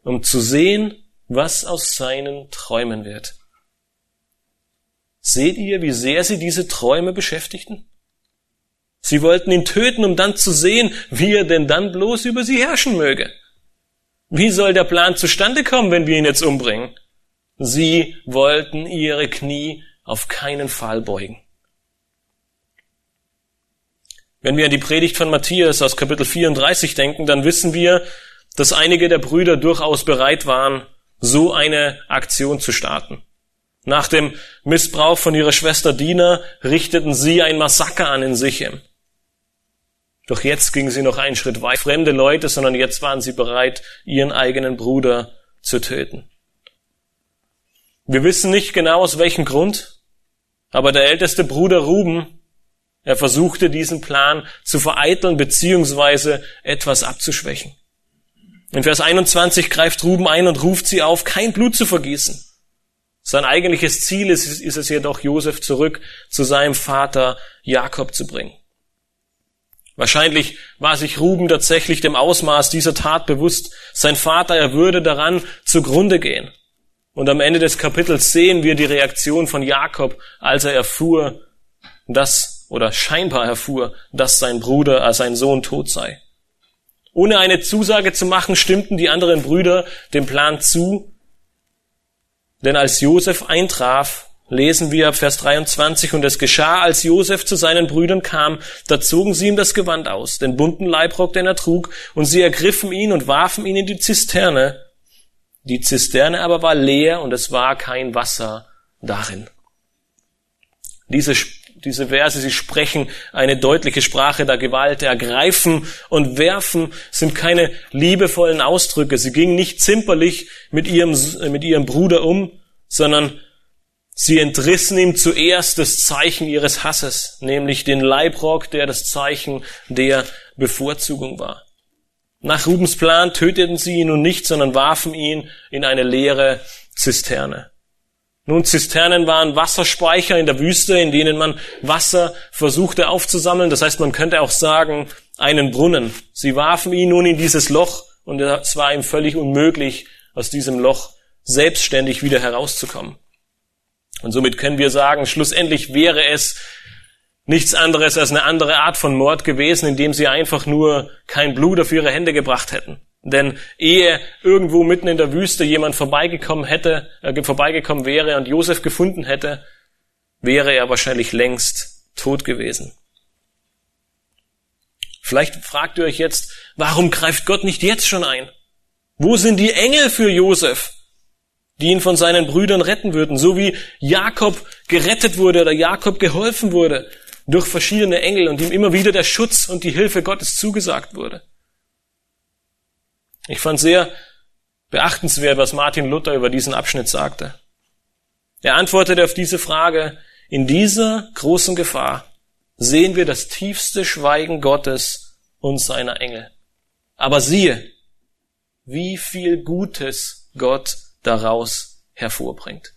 Um zu sehen, was aus seinen Träumen wird. Seht ihr, wie sehr sie diese Träume beschäftigten? Sie wollten ihn töten, um dann zu sehen, wie er denn dann bloß über sie herrschen möge. Wie soll der Plan zustande kommen, wenn wir ihn jetzt umbringen? Sie wollten ihre Knie auf keinen Fall beugen. Wenn wir an die Predigt von Matthias aus Kapitel 34 denken, dann wissen wir, dass einige der Brüder durchaus bereit waren, so eine Aktion zu starten. Nach dem Missbrauch von ihrer Schwester Dina richteten sie ein Massaker an in Sichem. Doch jetzt gingen sie noch einen Schritt weit. Fremde Leute, sondern jetzt waren sie bereit, ihren eigenen Bruder zu töten. Wir wissen nicht genau aus welchem Grund, aber der älteste Bruder Ruben er versuchte diesen Plan zu vereiteln beziehungsweise etwas abzuschwächen. In Vers 21 greift Ruben ein und ruft sie auf, kein Blut zu vergießen. Sein eigentliches Ziel ist, ist es jedoch, Josef zurück zu seinem Vater Jakob zu bringen. Wahrscheinlich war sich Ruben tatsächlich dem Ausmaß dieser Tat bewusst. Sein Vater, er würde daran zugrunde gehen. Und am Ende des Kapitels sehen wir die Reaktion von Jakob, als er erfuhr, dass, oder scheinbar erfuhr, dass sein Bruder, äh, sein Sohn tot sei. Ohne eine Zusage zu machen, stimmten die anderen Brüder dem Plan zu, denn als Josef eintraf, lesen wir Vers 23, und es geschah, als Josef zu seinen Brüdern kam, da zogen sie ihm das Gewand aus, den bunten Leibrock, den er trug, und sie ergriffen ihn und warfen ihn in die Zisterne. Die Zisterne aber war leer und es war kein Wasser darin. Diese, diese Verse, sie sprechen eine deutliche Sprache der Gewalt. Ergreifen und werfen sind keine liebevollen Ausdrücke. Sie gingen nicht zimperlich mit ihrem, mit ihrem Bruder um, sondern Sie entrissen ihm zuerst das Zeichen ihres Hasses, nämlich den Leibrock, der das Zeichen der Bevorzugung war. Nach Rubens Plan töteten sie ihn nun nicht, sondern warfen ihn in eine leere Zisterne. Nun, Zisternen waren Wasserspeicher in der Wüste, in denen man Wasser versuchte aufzusammeln. Das heißt, man könnte auch sagen, einen Brunnen. Sie warfen ihn nun in dieses Loch und es war ihm völlig unmöglich, aus diesem Loch selbstständig wieder herauszukommen. Und somit können wir sagen, schlussendlich wäre es nichts anderes als eine andere Art von Mord gewesen, indem sie einfach nur kein Blut auf ihre Hände gebracht hätten. Denn ehe irgendwo mitten in der Wüste jemand vorbeigekommen hätte, äh, vorbeigekommen wäre und Josef gefunden hätte, wäre er wahrscheinlich längst tot gewesen. Vielleicht fragt ihr euch jetzt, warum greift Gott nicht jetzt schon ein? Wo sind die Engel für Josef? Die ihn von seinen Brüdern retten würden, so wie Jakob gerettet wurde oder Jakob geholfen wurde durch verschiedene Engel und ihm immer wieder der Schutz und die Hilfe Gottes zugesagt wurde. Ich fand sehr beachtenswert, was Martin Luther über diesen Abschnitt sagte. Er antwortete auf diese Frage, in dieser großen Gefahr sehen wir das tiefste Schweigen Gottes und seiner Engel. Aber siehe, wie viel Gutes Gott daraus hervorbringt.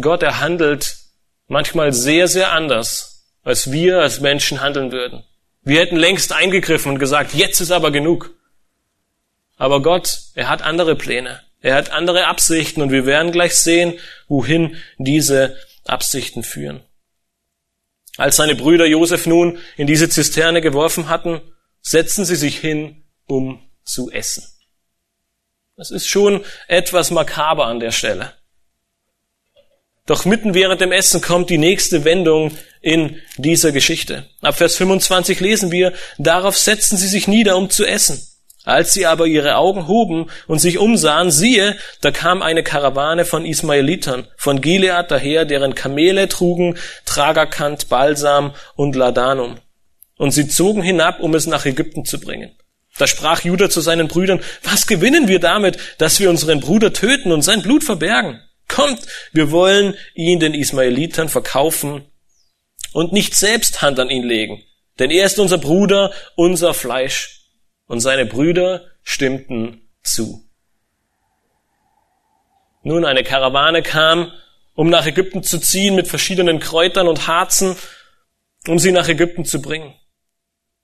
Gott, er handelt manchmal sehr, sehr anders, als wir als Menschen handeln würden. Wir hätten längst eingegriffen und gesagt, jetzt ist aber genug. Aber Gott, er hat andere Pläne. Er hat andere Absichten und wir werden gleich sehen, wohin diese Absichten führen. Als seine Brüder Josef nun in diese Zisterne geworfen hatten, setzten sie sich hin, um zu essen. Das ist schon etwas makaber an der Stelle. Doch mitten während dem Essen kommt die nächste Wendung in dieser Geschichte. Ab Vers 25 lesen wir, darauf setzten sie sich nieder, um zu essen. Als sie aber ihre Augen hoben und sich umsahen, siehe, da kam eine Karawane von Ismaelitern, von Gilead daher, deren Kamele trugen Tragakant, Balsam und Ladanum. Und sie zogen hinab, um es nach Ägypten zu bringen. Da sprach Judah zu seinen Brüdern, was gewinnen wir damit, dass wir unseren Bruder töten und sein Blut verbergen? Kommt, wir wollen ihn den Ismaelitern verkaufen und nicht selbst Hand an ihn legen, denn er ist unser Bruder, unser Fleisch. Und seine Brüder stimmten zu. Nun, eine Karawane kam, um nach Ägypten zu ziehen mit verschiedenen Kräutern und Harzen, um sie nach Ägypten zu bringen.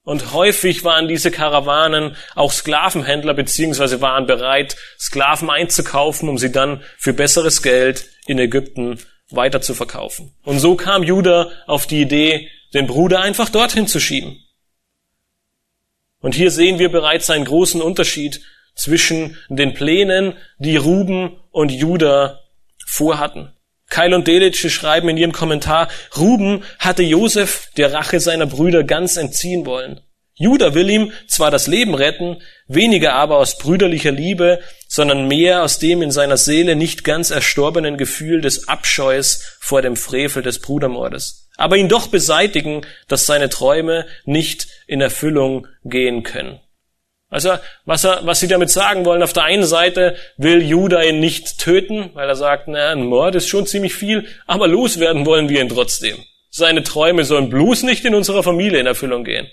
Und häufig waren diese Karawanen auch Sklavenhändler beziehungsweise waren bereit, Sklaven einzukaufen, um sie dann für besseres Geld in Ägypten weiter zu verkaufen. Und so kam Judah auf die Idee, den Bruder einfach dorthin zu schieben. Und hier sehen wir bereits einen großen Unterschied zwischen den Plänen, die Ruben und Judah vorhatten. Keil und Delitzsch schreiben in ihrem Kommentar, Ruben hatte Josef der Rache seiner Brüder ganz entziehen wollen. Judah will ihm zwar das Leben retten, weniger aber aus brüderlicher Liebe, sondern mehr aus dem in seiner Seele nicht ganz erstorbenen Gefühl des Abscheus vor dem Frevel des Brudermordes. Aber ihn doch beseitigen, dass seine Träume nicht in Erfüllung gehen können. Also, was, er, was sie damit sagen wollen, auf der einen Seite will Judah ihn nicht töten, weil er sagt, na, ein Mord ist schon ziemlich viel, aber loswerden wollen wir ihn trotzdem. Seine Träume sollen bloß nicht in unserer Familie in Erfüllung gehen.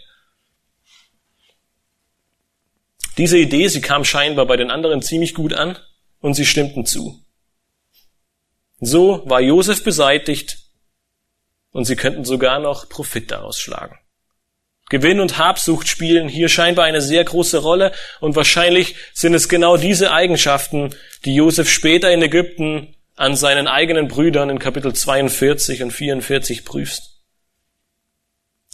Diese Idee, sie kam scheinbar bei den anderen ziemlich gut an und sie stimmten zu. So war Josef beseitigt und sie könnten sogar noch Profit daraus schlagen. Gewinn und Habsucht spielen hier scheinbar eine sehr große Rolle und wahrscheinlich sind es genau diese Eigenschaften, die Josef später in Ägypten an seinen eigenen Brüdern in Kapitel 42 und 44 prüfst.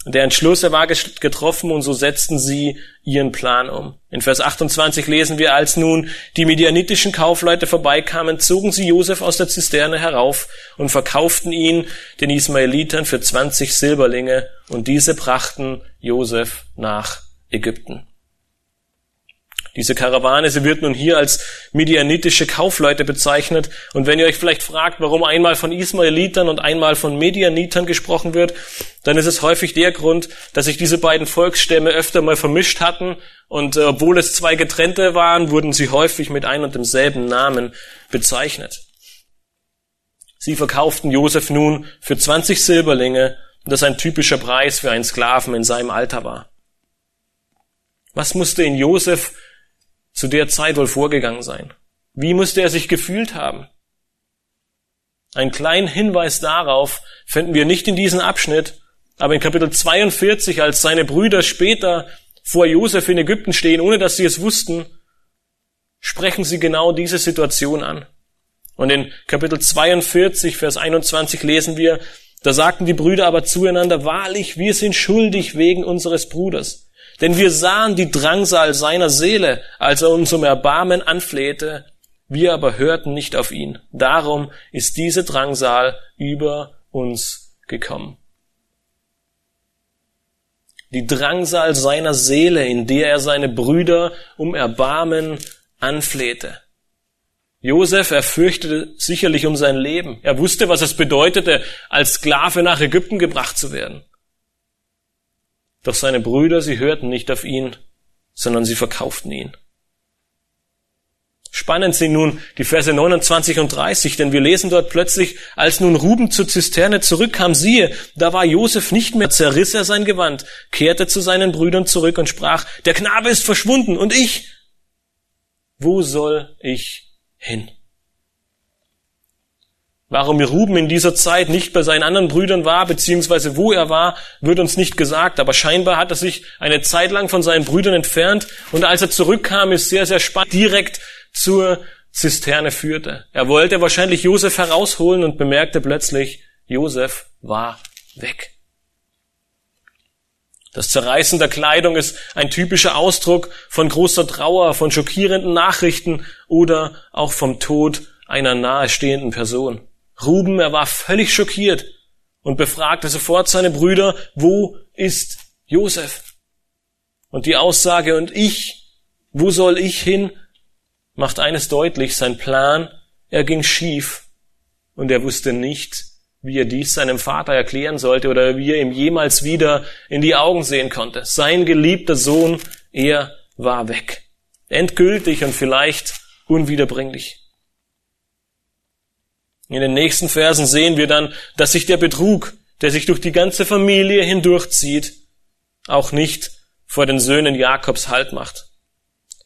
Der Entschluss, war getroffen und so setzten sie ihren Plan um. In Vers 28 lesen wir, als nun die medianitischen Kaufleute vorbeikamen, zogen sie Josef aus der Zisterne herauf und verkauften ihn den Ismaelitern für 20 Silberlinge und diese brachten Josef nach Ägypten. Diese Karawane, sie wird nun hier als medianitische Kaufleute bezeichnet. Und wenn ihr euch vielleicht fragt, warum einmal von Ismaelitern und einmal von Medianitern gesprochen wird, dann ist es häufig der Grund, dass sich diese beiden Volksstämme öfter mal vermischt hatten. Und äh, obwohl es zwei getrennte waren, wurden sie häufig mit ein und demselben Namen bezeichnet. Sie verkauften Josef nun für 20 Silberlinge, das ein typischer Preis für einen Sklaven in seinem Alter war. Was musste in Josef zu der Zeit wohl vorgegangen sein? Wie musste er sich gefühlt haben? Einen kleinen Hinweis darauf finden wir nicht in diesem Abschnitt, aber in Kapitel 42, als seine Brüder später vor Josef in Ägypten stehen, ohne dass sie es wussten, sprechen sie genau diese Situation an. Und in Kapitel 42, Vers 21 lesen wir, da sagten die Brüder aber zueinander, wahrlich, wir sind schuldig wegen unseres Bruders. Denn wir sahen die Drangsal seiner Seele, als er uns um Erbarmen anflehte, wir aber hörten nicht auf ihn. Darum ist diese Drangsal über uns gekommen. Die Drangsal seiner Seele, in der er seine Brüder um Erbarmen anflehte. Josef, er fürchtete sicherlich um sein Leben. Er wusste, was es bedeutete, als Sklave nach Ägypten gebracht zu werden. Doch seine Brüder, sie hörten nicht auf ihn, sondern sie verkauften ihn. Spannend sind nun die Verse 29 und 30, denn wir lesen dort plötzlich, als nun Ruben zur Zisterne zurückkam, siehe, da war Josef nicht mehr, zerriss er sein Gewand, kehrte zu seinen Brüdern zurück und sprach, der Knabe ist verschwunden und ich, wo soll ich hin? Warum Ruben in dieser Zeit nicht bei seinen anderen Brüdern war, beziehungsweise wo er war, wird uns nicht gesagt. Aber scheinbar hat er sich eine Zeit lang von seinen Brüdern entfernt und als er zurückkam, ist sehr, sehr spannend, direkt zur Zisterne führte. Er wollte wahrscheinlich Josef herausholen und bemerkte plötzlich, Josef war weg. Das Zerreißen der Kleidung ist ein typischer Ausdruck von großer Trauer, von schockierenden Nachrichten oder auch vom Tod einer nahestehenden Person. Ruben, er war völlig schockiert und befragte sofort seine Brüder, wo ist Josef? Und die Aussage, und ich, wo soll ich hin, macht eines deutlich, sein Plan, er ging schief und er wusste nicht, wie er dies seinem Vater erklären sollte oder wie er ihm jemals wieder in die Augen sehen konnte. Sein geliebter Sohn, er war weg. Endgültig und vielleicht unwiederbringlich. In den nächsten Versen sehen wir dann, dass sich der Betrug, der sich durch die ganze Familie hindurchzieht, auch nicht vor den Söhnen Jakobs Halt macht.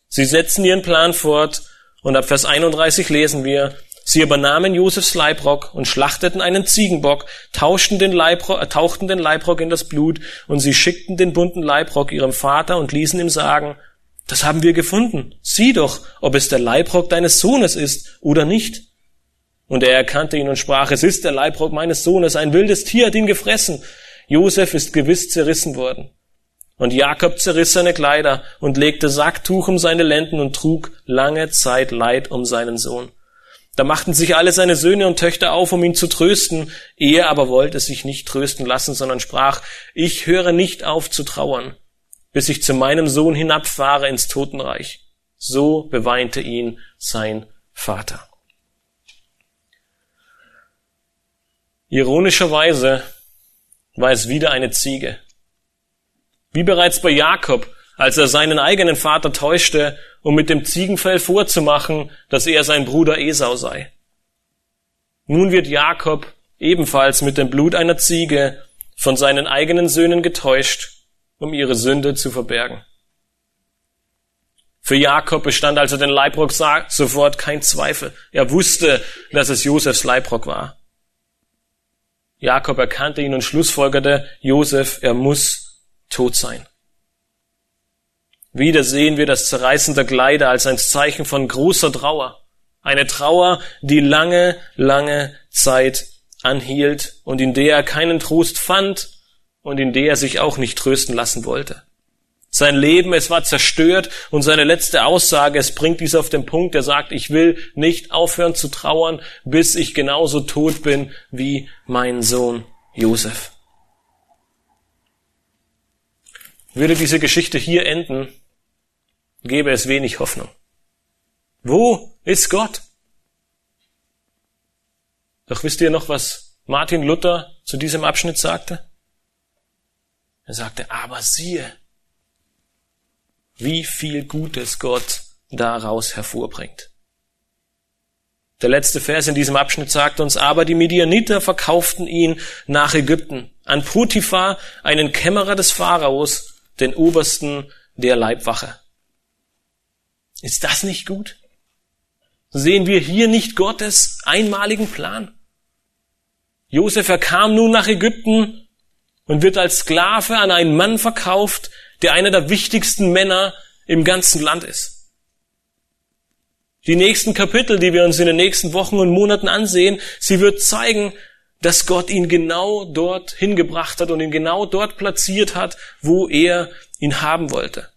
Sie setzen ihren Plan fort und ab Vers 31 lesen wir, Sie übernahmen Josefs Leibrock und schlachteten einen Ziegenbock, tauschten den Leibrock, äh, tauchten den Leibrock in das Blut und sie schickten den bunten Leibrock ihrem Vater und ließen ihm sagen, das haben wir gefunden. Sieh doch, ob es der Leibrock deines Sohnes ist oder nicht. Und er erkannte ihn und sprach, es ist der Leibrock meines Sohnes, ein wildes Tier hat ihn gefressen. Josef ist gewiss zerrissen worden. Und Jakob zerriss seine Kleider und legte Sacktuch um seine Lenden und trug lange Zeit Leid um seinen Sohn. Da machten sich alle seine Söhne und Töchter auf, um ihn zu trösten. Er aber wollte sich nicht trösten lassen, sondern sprach, ich höre nicht auf zu trauern, bis ich zu meinem Sohn hinabfahre ins Totenreich. So beweinte ihn sein Vater. Ironischerweise war es wieder eine Ziege. Wie bereits bei Jakob, als er seinen eigenen Vater täuschte, um mit dem Ziegenfell vorzumachen, dass er sein Bruder Esau sei. Nun wird Jakob ebenfalls mit dem Blut einer Ziege von seinen eigenen Söhnen getäuscht, um ihre Sünde zu verbergen. Für Jakob bestand also den Leibrock sofort kein Zweifel. Er wusste, dass es Josefs Leibrock war. Jakob erkannte ihn und schlussfolgerte, Josef, er muss tot sein. Wieder sehen wir das Zerreißen der Kleider als ein Zeichen von großer Trauer. Eine Trauer, die lange, lange Zeit anhielt und in der er keinen Trost fand und in der er sich auch nicht trösten lassen wollte. Sein Leben, es war zerstört und seine letzte Aussage, es bringt dies auf den Punkt, er sagt, ich will nicht aufhören zu trauern, bis ich genauso tot bin wie mein Sohn Josef. Würde diese Geschichte hier enden, gäbe es wenig Hoffnung. Wo ist Gott? Doch wisst ihr noch, was Martin Luther zu diesem Abschnitt sagte? Er sagte, aber siehe, wie viel Gutes Gott daraus hervorbringt. Der letzte Vers in diesem Abschnitt sagt uns, aber die Midianiter verkauften ihn nach Ägypten, an Potiphar, einen Kämmerer des Pharaos, den Obersten der Leibwache. Ist das nicht gut? Sehen wir hier nicht Gottes einmaligen Plan? Josef, er kam nun nach Ägypten und wird als Sklave an einen Mann verkauft, der einer der wichtigsten Männer im ganzen Land ist. Die nächsten Kapitel, die wir uns in den nächsten Wochen und Monaten ansehen, sie wird zeigen, dass Gott ihn genau dort hingebracht hat und ihn genau dort platziert hat, wo er ihn haben wollte.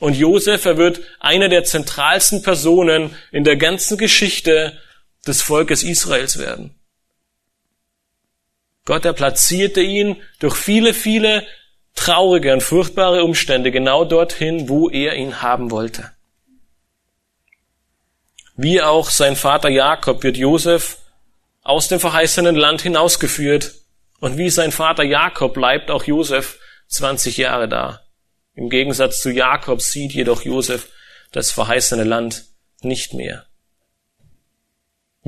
Und Josef, er wird einer der zentralsten Personen in der ganzen Geschichte des Volkes Israels werden. Gott, er platzierte ihn durch viele, viele traurige und furchtbare Umstände genau dorthin, wo er ihn haben wollte. Wie auch sein Vater Jakob wird Josef aus dem verheißenen Land hinausgeführt und wie sein Vater Jakob bleibt auch Josef 20 Jahre da. Im Gegensatz zu Jakob sieht jedoch Josef das verheißene Land nicht mehr.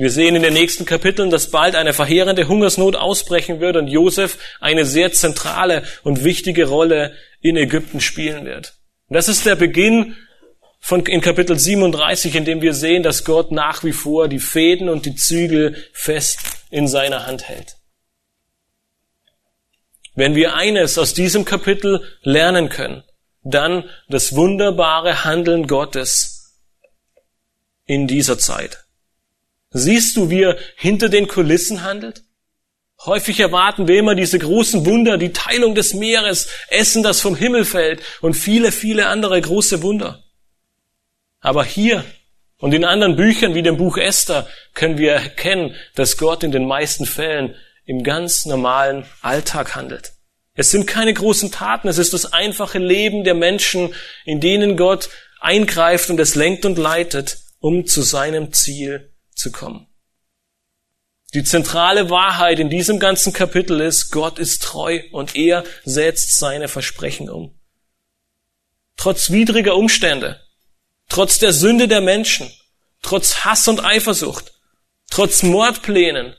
Wir sehen in den nächsten Kapiteln, dass bald eine verheerende Hungersnot ausbrechen wird und Josef eine sehr zentrale und wichtige Rolle in Ägypten spielen wird. Und das ist der Beginn von, in Kapitel 37, in dem wir sehen, dass Gott nach wie vor die Fäden und die Zügel fest in seiner Hand hält. Wenn wir eines aus diesem Kapitel lernen können, dann das wunderbare Handeln Gottes in dieser Zeit. Siehst du, wie er hinter den Kulissen handelt? Häufig erwarten wir immer diese großen Wunder, die Teilung des Meeres, Essen, das vom Himmel fällt und viele, viele andere große Wunder. Aber hier und in anderen Büchern wie dem Buch Esther können wir erkennen, dass Gott in den meisten Fällen im ganz normalen Alltag handelt. Es sind keine großen Taten, es ist das einfache Leben der Menschen, in denen Gott eingreift und es lenkt und leitet, um zu seinem Ziel zu kommen. Die zentrale Wahrheit in diesem ganzen Kapitel ist, Gott ist treu und er setzt seine Versprechen um. Trotz widriger Umstände, trotz der Sünde der Menschen, trotz Hass und Eifersucht, trotz Mordplänen,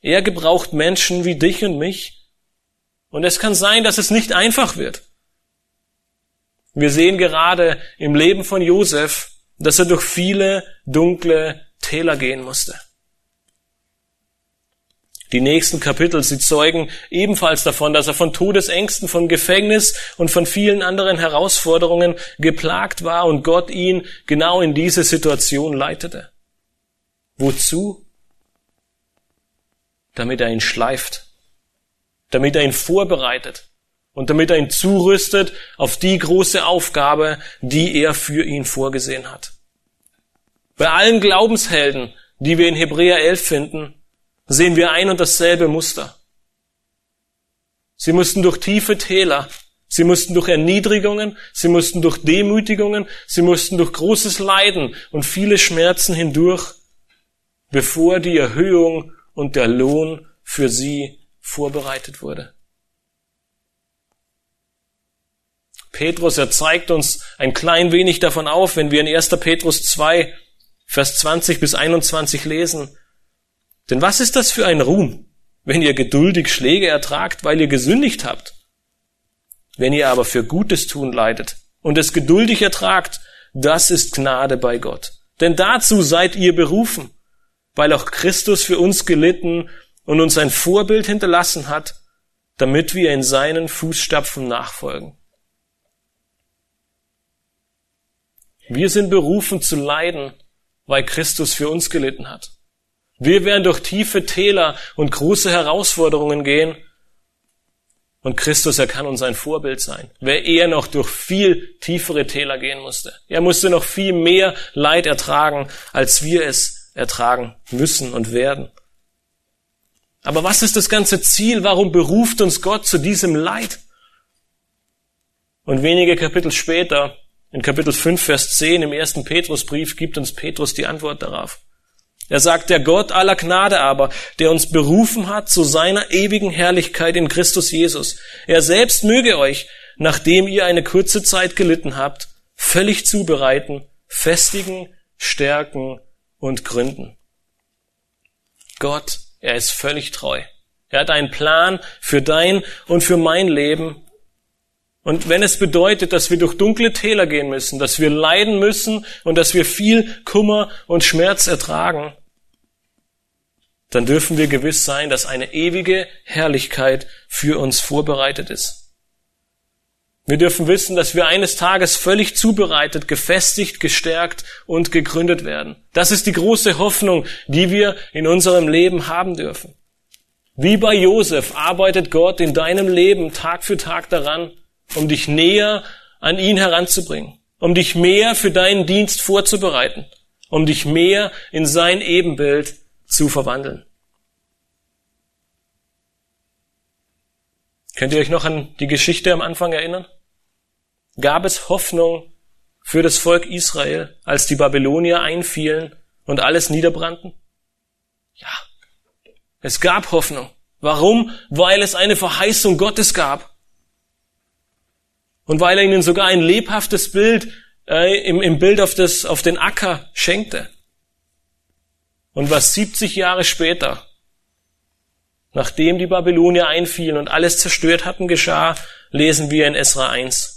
er gebraucht Menschen wie dich und mich. Und es kann sein, dass es nicht einfach wird. Wir sehen gerade im Leben von Josef, dass er durch viele dunkle Täler gehen musste. Die nächsten Kapitel, sie zeugen ebenfalls davon, dass er von Todesängsten, von Gefängnis und von vielen anderen Herausforderungen geplagt war und Gott ihn genau in diese Situation leitete. Wozu? Damit er ihn schleift, damit er ihn vorbereitet und damit er ihn zurüstet auf die große Aufgabe, die er für ihn vorgesehen hat. Bei allen Glaubenshelden, die wir in Hebräer 11 finden, sehen wir ein und dasselbe Muster. Sie mussten durch tiefe Täler, sie mussten durch Erniedrigungen, sie mussten durch Demütigungen, sie mussten durch großes Leiden und viele Schmerzen hindurch, bevor die Erhöhung und der Lohn für sie vorbereitet wurde. Petrus, er zeigt uns ein klein wenig davon auf, wenn wir in 1. Petrus 2 Vers 20 bis 21 lesen. Denn was ist das für ein Ruhm, wenn ihr geduldig Schläge ertragt, weil ihr gesündigt habt? Wenn ihr aber für Gutes tun leidet und es geduldig ertragt, das ist Gnade bei Gott. Denn dazu seid ihr berufen, weil auch Christus für uns gelitten und uns ein Vorbild hinterlassen hat, damit wir in seinen Fußstapfen nachfolgen. Wir sind berufen zu leiden, weil Christus für uns gelitten hat. Wir werden durch tiefe Täler und große Herausforderungen gehen. Und Christus, er kann uns ein Vorbild sein. Wer er noch durch viel tiefere Täler gehen musste. Er musste noch viel mehr Leid ertragen, als wir es ertragen müssen und werden. Aber was ist das ganze Ziel? Warum beruft uns Gott zu diesem Leid? Und wenige Kapitel später, in Kapitel 5, Vers 10 im ersten Petrusbrief, gibt uns Petrus die Antwort darauf. Er sagt, der Gott aller Gnade aber, der uns berufen hat zu seiner ewigen Herrlichkeit in Christus Jesus. Er selbst möge euch, nachdem ihr eine kurze Zeit gelitten habt, völlig zubereiten, festigen, stärken und gründen. Gott, er ist völlig treu. Er hat einen Plan für dein und für mein Leben. Und wenn es bedeutet, dass wir durch dunkle Täler gehen müssen, dass wir leiden müssen und dass wir viel Kummer und Schmerz ertragen, dann dürfen wir gewiss sein, dass eine ewige Herrlichkeit für uns vorbereitet ist. Wir dürfen wissen, dass wir eines Tages völlig zubereitet, gefestigt, gestärkt und gegründet werden. Das ist die große Hoffnung, die wir in unserem Leben haben dürfen. Wie bei Josef arbeitet Gott in deinem Leben Tag für Tag daran, um dich näher an ihn heranzubringen, um dich mehr für deinen Dienst vorzubereiten, um dich mehr in sein Ebenbild zu verwandeln. Könnt ihr euch noch an die Geschichte am Anfang erinnern? gab es Hoffnung für das Volk Israel, als die Babylonier einfielen und alles niederbrannten? Ja, es gab Hoffnung. Warum? Weil es eine Verheißung Gottes gab. Und weil er ihnen sogar ein lebhaftes Bild äh, im, im Bild auf, das, auf den Acker schenkte. Und was 70 Jahre später, nachdem die Babylonier einfielen und alles zerstört hatten, geschah, lesen wir in Esra 1.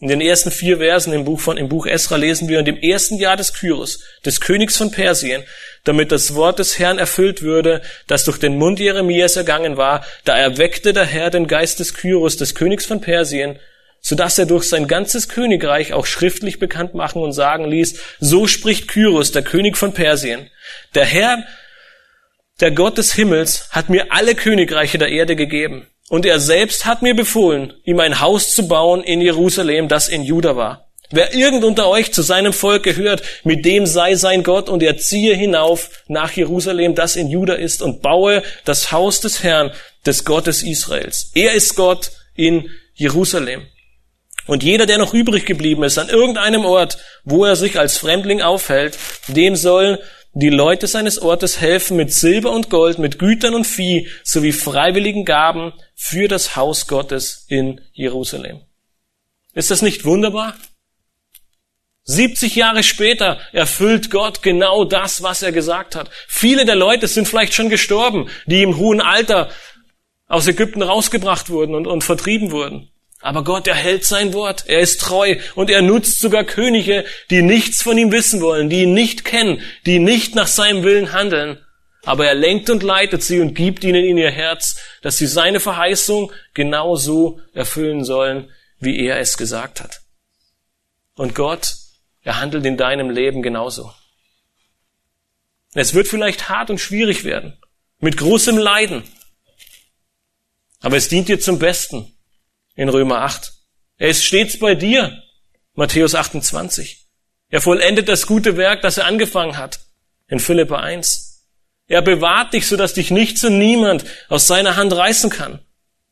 In den ersten vier Versen im Buch von, im Buch Esra lesen wir, in dem ersten Jahr des Kyros, des Königs von Persien, damit das Wort des Herrn erfüllt würde, das durch den Mund Jeremias ergangen war, da erweckte der Herr den Geist des Kyros, des Königs von Persien, so dass er durch sein ganzes Königreich auch schriftlich bekannt machen und sagen ließ, so spricht Kyros, der König von Persien. Der Herr, der Gott des Himmels, hat mir alle Königreiche der Erde gegeben. Und er selbst hat mir befohlen, ihm ein Haus zu bauen in Jerusalem, das in Juda war. Wer irgend unter euch zu seinem Volk gehört, mit dem sei sein Gott und er ziehe hinauf nach Jerusalem, das in Juda ist, und baue das Haus des Herrn, des Gottes Israels. Er ist Gott in Jerusalem. Und jeder, der noch übrig geblieben ist an irgendeinem Ort, wo er sich als Fremdling aufhält, dem sollen die Leute seines Ortes helfen mit Silber und Gold, mit Gütern und Vieh sowie freiwilligen Gaben für das Haus Gottes in Jerusalem. Ist das nicht wunderbar? 70 Jahre später erfüllt Gott genau das, was er gesagt hat. Viele der Leute sind vielleicht schon gestorben, die im hohen Alter aus Ägypten rausgebracht wurden und, und vertrieben wurden. Aber Gott erhält sein Wort. Er ist treu und er nutzt sogar Könige, die nichts von ihm wissen wollen, die ihn nicht kennen, die nicht nach seinem Willen handeln. Aber er lenkt und leitet sie und gibt ihnen in ihr Herz, dass sie seine Verheißung genauso erfüllen sollen, wie er es gesagt hat. Und Gott, er handelt in deinem Leben genauso. Es wird vielleicht hart und schwierig werden, mit großem Leiden. Aber es dient dir zum Besten in Römer 8. Er ist stets bei dir, Matthäus 28. Er vollendet das gute Werk, das er angefangen hat, in Philippa 1. Er bewahrt dich, sodass dich nichts und niemand aus seiner Hand reißen kann,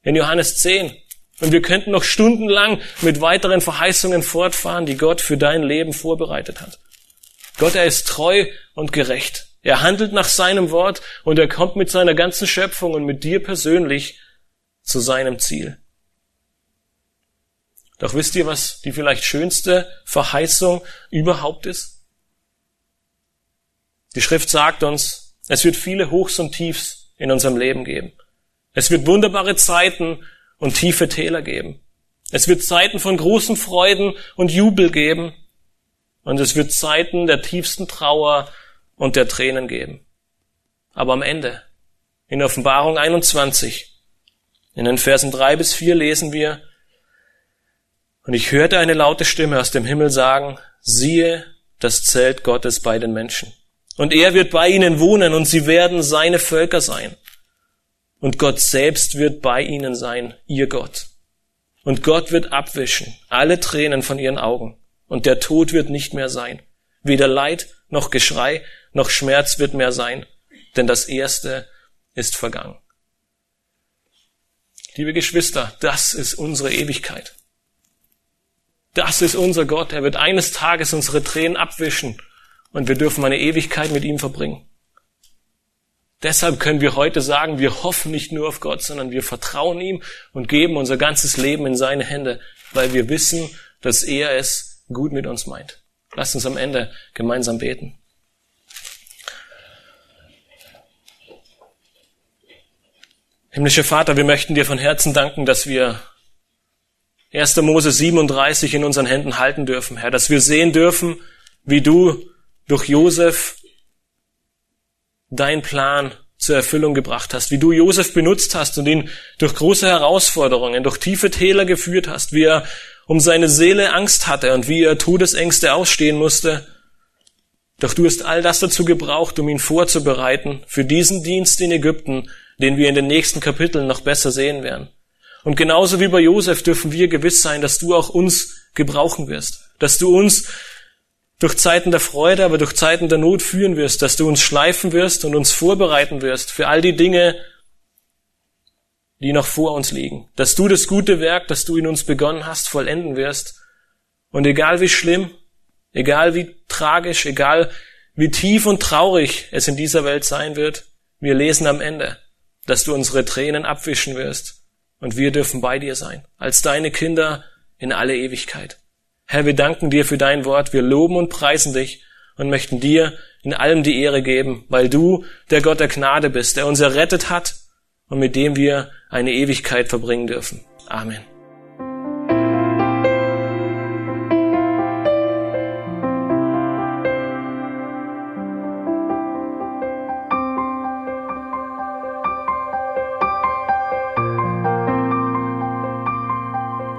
in Johannes 10. Und wir könnten noch stundenlang mit weiteren Verheißungen fortfahren, die Gott für dein Leben vorbereitet hat. Gott, er ist treu und gerecht. Er handelt nach seinem Wort und er kommt mit seiner ganzen Schöpfung und mit dir persönlich zu seinem Ziel. Doch wisst ihr, was die vielleicht schönste Verheißung überhaupt ist? Die Schrift sagt uns, es wird viele Hochs und Tiefs in unserem Leben geben. Es wird wunderbare Zeiten und tiefe Täler geben. Es wird Zeiten von großen Freuden und Jubel geben. Und es wird Zeiten der tiefsten Trauer und der Tränen geben. Aber am Ende, In Offenbarung 21, in den Versen drei bis vier lesen wir, und ich hörte eine laute Stimme aus dem Himmel sagen, siehe das Zelt Gottes bei den Menschen. Und er wird bei ihnen wohnen und sie werden seine Völker sein. Und Gott selbst wird bei ihnen sein, ihr Gott. Und Gott wird abwischen alle Tränen von ihren Augen. Und der Tod wird nicht mehr sein. Weder Leid noch Geschrei noch Schmerz wird mehr sein, denn das Erste ist vergangen. Liebe Geschwister, das ist unsere Ewigkeit. Das ist unser Gott. Er wird eines Tages unsere Tränen abwischen und wir dürfen eine Ewigkeit mit ihm verbringen. Deshalb können wir heute sagen, wir hoffen nicht nur auf Gott, sondern wir vertrauen ihm und geben unser ganzes Leben in seine Hände, weil wir wissen, dass er es gut mit uns meint. Lasst uns am Ende gemeinsam beten. Himmlischer Vater, wir möchten dir von Herzen danken, dass wir 1. Mose 37 in unseren Händen halten dürfen, Herr, dass wir sehen dürfen, wie du durch Josef dein Plan zur Erfüllung gebracht hast, wie du Josef benutzt hast und ihn durch große Herausforderungen, durch tiefe Täler geführt hast, wie er um seine Seele Angst hatte und wie er Todesängste ausstehen musste. Doch du hast all das dazu gebraucht, um ihn vorzubereiten für diesen Dienst in Ägypten, den wir in den nächsten Kapiteln noch besser sehen werden. Und genauso wie bei Josef dürfen wir gewiss sein, dass du auch uns gebrauchen wirst, dass du uns durch Zeiten der Freude, aber durch Zeiten der Not führen wirst, dass du uns schleifen wirst und uns vorbereiten wirst für all die Dinge, die noch vor uns liegen. Dass du das gute Werk, das du in uns begonnen hast, vollenden wirst. Und egal wie schlimm, egal wie tragisch, egal wie tief und traurig es in dieser Welt sein wird, wir lesen am Ende, dass du unsere Tränen abwischen wirst. Und wir dürfen bei dir sein, als deine Kinder in alle Ewigkeit. Herr, wir danken dir für dein Wort, wir loben und preisen dich und möchten dir in allem die Ehre geben, weil du der Gott der Gnade bist, der uns errettet hat und mit dem wir eine Ewigkeit verbringen dürfen. Amen.